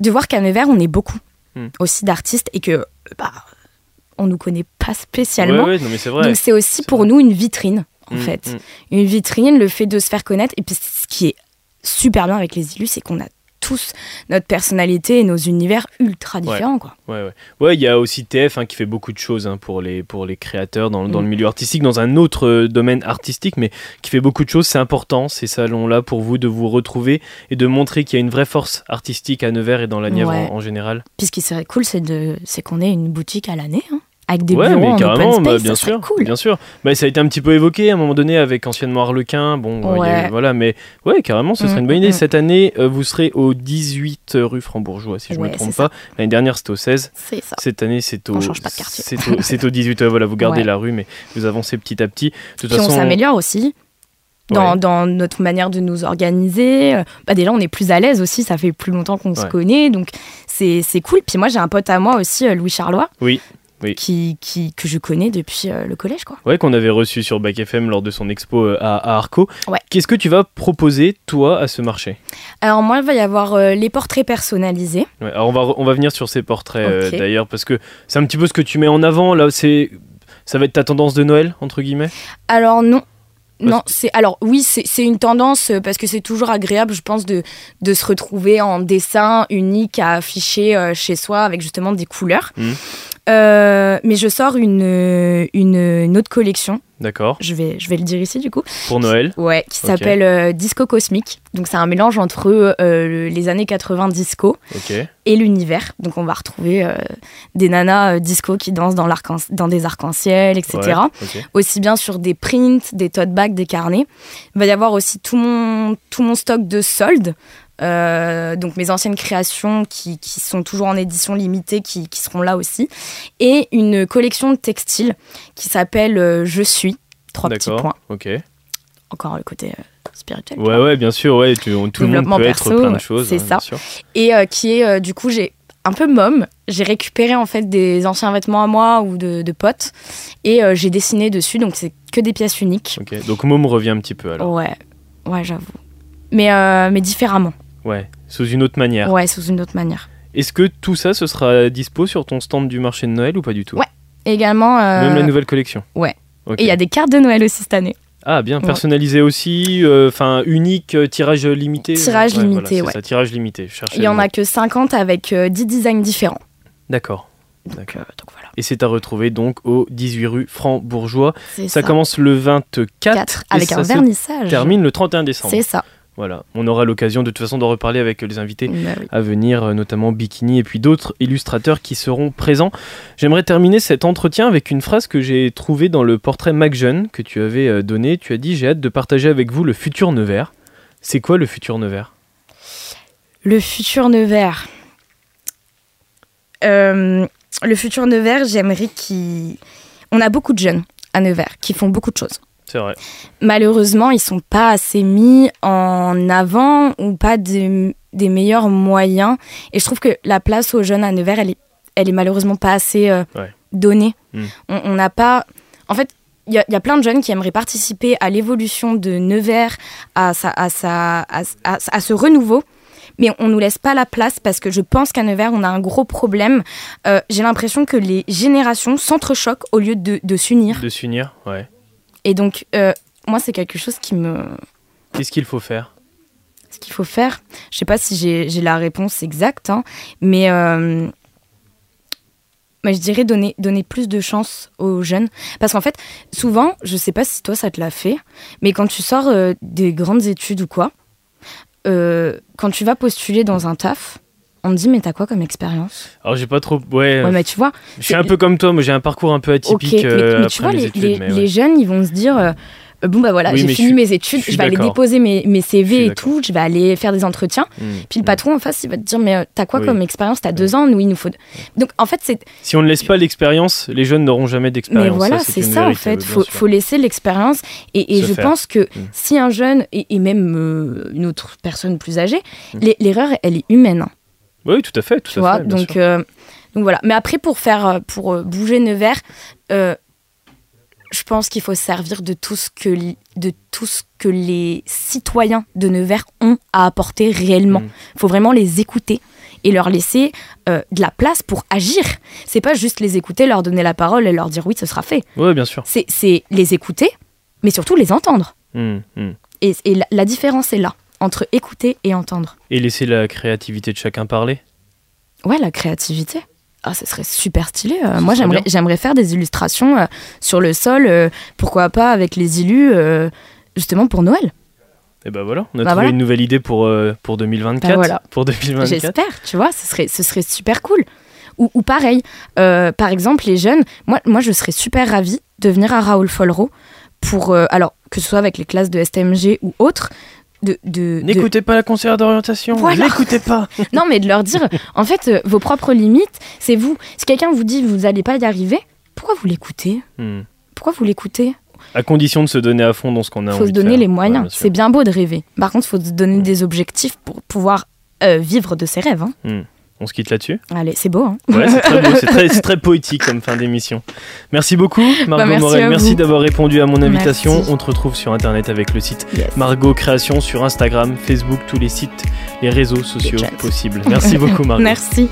B: de voir qu'à Nevers, on est beaucoup
A: Hmm.
B: aussi d'artistes et que bah, on nous connaît pas spécialement.
A: Ouais, ouais, non, mais c'est vrai.
B: Donc c'est aussi pour nous une vitrine, en
A: Mm,
B: fait.
A: mm.
B: Une vitrine, le fait de se faire connaître. Et puis ce qui est super bien avec les illus, c'est qu'on a tous notre personnalité et nos univers ultra différents. Quoi.
A: Ouais, ouais. Ouais, il y a aussi TF hein, qui fait beaucoup de choses hein, pour, les, pour les créateurs dans, dans
B: Mm.
A: le milieu artistique, dans un autre euh, domaine artistique, mais qui fait beaucoup de choses. C'est important, ces salons-là, pour vous de vous retrouver et de montrer qu'il y a une vraie force artistique à Nevers et dans la Nièvre
B: Ouais.
A: en, en général.
B: Puis ce qui serait cool, c'est qu'on ait une boutique à l'année, hein, avec des
A: ouais,
B: bureaux
A: mais
B: en
A: carrément,
B: open
A: bah,
B: space,
A: bien
B: ça
A: sûr.
B: cool.
A: Bien sûr. Bah, ça a été un petit peu évoqué à un moment donné avec anciennement Harlequin. Bon, euh, eu- voilà, mais ouais, carrément, ce serait
B: Mm,
A: une bonne idée.
B: mm.
A: Cette année, euh, vous serez au 18 rue Frambourgeois, si je
B: Ouais,
A: me trompe pas. L'année dernière, c'était au 16.
B: C'est ça.
A: Cette année, c'est au.
B: On change pas de quartier.
A: C'est au, c'est au 18. ouais, voilà, vous gardez la rue, mais vous avancez petit à petit. De toute
B: Puis on
A: façon,
B: s'améliore aussi. Dans,
A: Ouais.
B: dans notre manière de nous organiser. Euh, Bah déjà, on est plus à l'aise aussi, ça fait plus longtemps qu'on se connaît, donc c'est c'est cool. Puis moi, j'ai un pote à moi aussi, euh, Louis Charlois,
A: Oui, oui.
B: qui, qui, que je connais depuis euh, le collège. quoi.
A: Ouais, qu'on avait reçu sur Bac FM lors de son expo euh, à, à Arco.
B: Ouais.
A: Qu'est-ce que tu vas proposer, toi, à ce marché?
B: Alors moi, il va y avoir euh, les portraits personnalisés.
A: Ouais, alors on va, on va venir sur ces portraits d'ailleurs, parce que c'est un petit peu ce que tu mets en avant. Là, c'est. Ça va être ta tendance de Noël, entre guillemets?
B: Alors non. Non, c'est alors oui, c'est c'est une tendance parce que c'est toujours agréable, je pense, de, de se retrouver en dessin unique à afficher chez soi avec justement des couleurs.
A: Mhm.
B: Euh, mais je sors une, euh, une, une autre collection,
A: D'accord.
B: je vais, je vais le dire ici du coup,
A: Pour Noël
B: ouais, qui s'appelle euh, Disco Cosmique. Donc c'est un mélange entre euh, le- les années 80 disco et l'univers. Donc on va retrouver des nanas disco qui dansent dans, dans des arcs-en-ciel, etc
A: Ouais,
B: aussi bien sur des prints, des tote bags, des carnets. Il va y avoir aussi tout mon, tout mon stock de soldes. Euh, donc mes anciennes créations qui, qui sont toujours en édition limitée, qui, qui seront là aussi. Et une collection de textiles qui s'appelle euh, Je suis. Trois petits points.
A: Ok.
B: Encore le côté euh, spirituel.
A: Ouais, ouais, bien sûr. Ouais, tu- on- tout le monde peut être
B: perso,
A: plein de choses.
B: c'est
A: hein,
B: ça. Et qui est, du coup, j'ai un peu môme. J'ai récupéré en fait des anciens vêtements à moi ou de, de potes. Et j'ai dessiné dessus. Donc c'est que des pièces uniques.
A: Ok. Donc Mom revient un petit peu alors.
B: Ouais, ouais, j'avoue. Mais, mais différemment.
A: Ouais. Sous une autre manière.
B: Ouais, sous une autre manière.
A: Est-ce que tout ça, ce sera dispo sur ton stand du marché de Noël ou pas du tout?
B: Ouais. Également. euh,
A: Même la nouvelle collection?
B: Ouais. Et il y a des cartes de Noël aussi cette année.
A: Ah, bien,
B: Ouais.
A: personnalisé aussi, euh, enfin unique, euh, tirage limité.
B: Tirage
A: Ouais,
B: limité,
A: voilà, c'est
B: ouais.
A: ça, tirage limité.
B: Il y en a que 50 avec euh, 10 designs différents.
A: D'accord.
B: Donc, euh, donc voilà.
A: Et c'est à retrouver donc au 18 rue Franc-Bourgeois. Ça,
B: ça.
A: commence le 24
B: 4
A: et
B: avec
A: ça
B: un
A: se
B: vernissage.
A: termine le 31 décembre.
B: C'est ça.
A: Voilà, on aura l'occasion de toute façon d'en reparler avec les invités
B: Bah oui.
A: à venir, euh, notamment Bikini et puis d'autres illustrateurs qui seront présents. J'aimerais terminer cet entretien avec une phrase que j'ai trouvée dans le portrait Mac Jeune que tu avais euh, donné. Tu as dit J'ai hâte de partager avec vous le futur Nevers. C'est quoi le futur Nevers?
B: Le futur Nevers. Euh, le futur Nevers, j'aimerais qu'il. On a beaucoup de jeunes à Nevers qui font beaucoup de choses.
A: C'est vrai.
B: malheureusement, ils sont pas assez mis en avant ou pas des, des meilleurs moyens. Et je trouve que la place aux jeunes à Nevers, elle est, elle est malheureusement pas assez euh,
A: Ouais.
B: donnée.
A: Mm.
B: On n'a pas, en fait, il y, a- il y a plein de jeunes qui aimeraient participer à l'évolution de Nevers, à, sa, à, sa, à, à- à ce renouveau. Mais on nous laisse pas la place parce que je pense qu'à Nevers, on a un gros problème. Euh, J'ai l'impression que les générations s'entrechoquent au lieu de, de s'unir.
A: De s'unir, ouais.
B: Et donc, euh, moi, c'est quelque chose qui me,
A: Qu'est-ce qu'il faut faire?
B: Ce qu'il faut faire. Je sais pas si j'ai la réponse exacte, hein, mais, euh, mais je dirais donner, donner plus de chance aux jeunes. Parce qu'en fait, souvent, je sais pas si toi ça te l'a fait, mais quand tu sors euh, des grandes études ou quoi, euh, quand tu vas postuler dans un taf, on te dit mais t'as quoi comme expérience
A: Alors j'ai pas trop. Ouais.
B: Ouais, mais tu vois,
A: je suis un peu comme toi, moi j'ai un parcours un peu atypique
B: mais,
A: euh,
B: mais tu vois, les,
A: études.
B: les-
A: mais
B: les
A: ouais.
B: jeunes, ils vont se dire euh, bon, bah voilà,
A: Oui,
B: j'ai
A: mais
B: fini mes études,
A: je
B: vais aller déposer mes, mes CV et tout, je vais aller faire des entretiens.
A: Mm,
B: Puis le patron en face, il va te dire mais euh, t'as quoi
A: Oui.
B: comme expérience? T'as deux ans Nous, il nous faut. Donc en fait, c'est.
A: Si on ne laisse pas l'expérience, les jeunes n'auront jamais
B: Mais
A: d'expérience.
B: voilà,
A: Ça,
B: c'est ça en fait. Faut, faut laisser l'expérience. Et, je
A: faire.
B: pense que
A: Mm.
B: si un jeune et, et même euh, une autre personne plus âgée, l'e- l'erreur, elle est humaine. hein,
A: Oui, tout à fait, tout
B: tu
A: à
B: vois
A: fait. bien
B: donc,
A: sûr.
B: euh, donc voilà. Mais après, pour faire, euh, pour euh, bouger Nevers, euh, je pense qu'il faut se servir de tout ce que de tout ce que les citoyens de Nevers ont à apporter réellement.
A: Mm.
B: Il faut vraiment les écouter et leur laisser euh, de la place pour agir. C'est pas juste les écouter, leur donner la parole et leur dire oui, ce sera fait.
A: Ouais, bien sûr.
B: C'est les écouter, mais surtout les entendre.
A: Mm, mm.
B: Et, et la, la différence est là entre écouter et entendre.
A: Et laisser la créativité de chacun parler?
B: Ouais, la créativité. Ah, ce serait super stylé. Euh, moi, j'aimerais, faire des illustrations euh, sur le sol, euh, pourquoi pas avec les euh, justement pour Noël.
A: Et ben voilà, on a
B: Bah
A: trouvé
B: voilà.
A: une nouvelle idée pour, pour 2024.
B: Bah voilà.
A: Pour 2024.
B: J'espère, tu vois, ce serait, ce serait super cool. Ou, ou pareil, par exemple, les jeunes, moi, moi, je serais super ravie de venir à Raoul Follereau pour, alors, que ce soit avec les classes de STMG ou autres, de, de, de-
A: N'écoutez pas la conseillère d'orientation,
B: Voilà.
A: n'écoutez pas.
B: Non, mais de leur dire, en fait, euh, vos propres limites, c'est vous. Si quelqu'un vous dit vous n'allez pas y arriver, pourquoi vous l'écoutez?
A: Hmm.
B: Pourquoi vous l'écoutez?
A: À condition de se donner à fond dans ce qu'on a envie
B: faut se
A: de
B: donner
A: faire.
B: les moyens. c'est bien beau de rêver. Par contre, il faut se donner des objectifs pour pouvoir euh, vivre de ses rêves. hein.
A: Hmm. On se quitte là-dessus
B: Allez, c'est beau. Hein
A: Ouais, c'est très beau, c'est très, très poétique comme fin d'émission. Merci beaucoup, Margot
B: Bah, merci
A: Morel. Merci d'avoir répondu à mon invitation.
B: Merci.
A: On te retrouve sur internet avec le site
B: Yes.
A: Margot Création sur Instagram, Facebook, tous les sites, les réseaux sociaux possibles. Merci beaucoup, Margot.
B: Merci.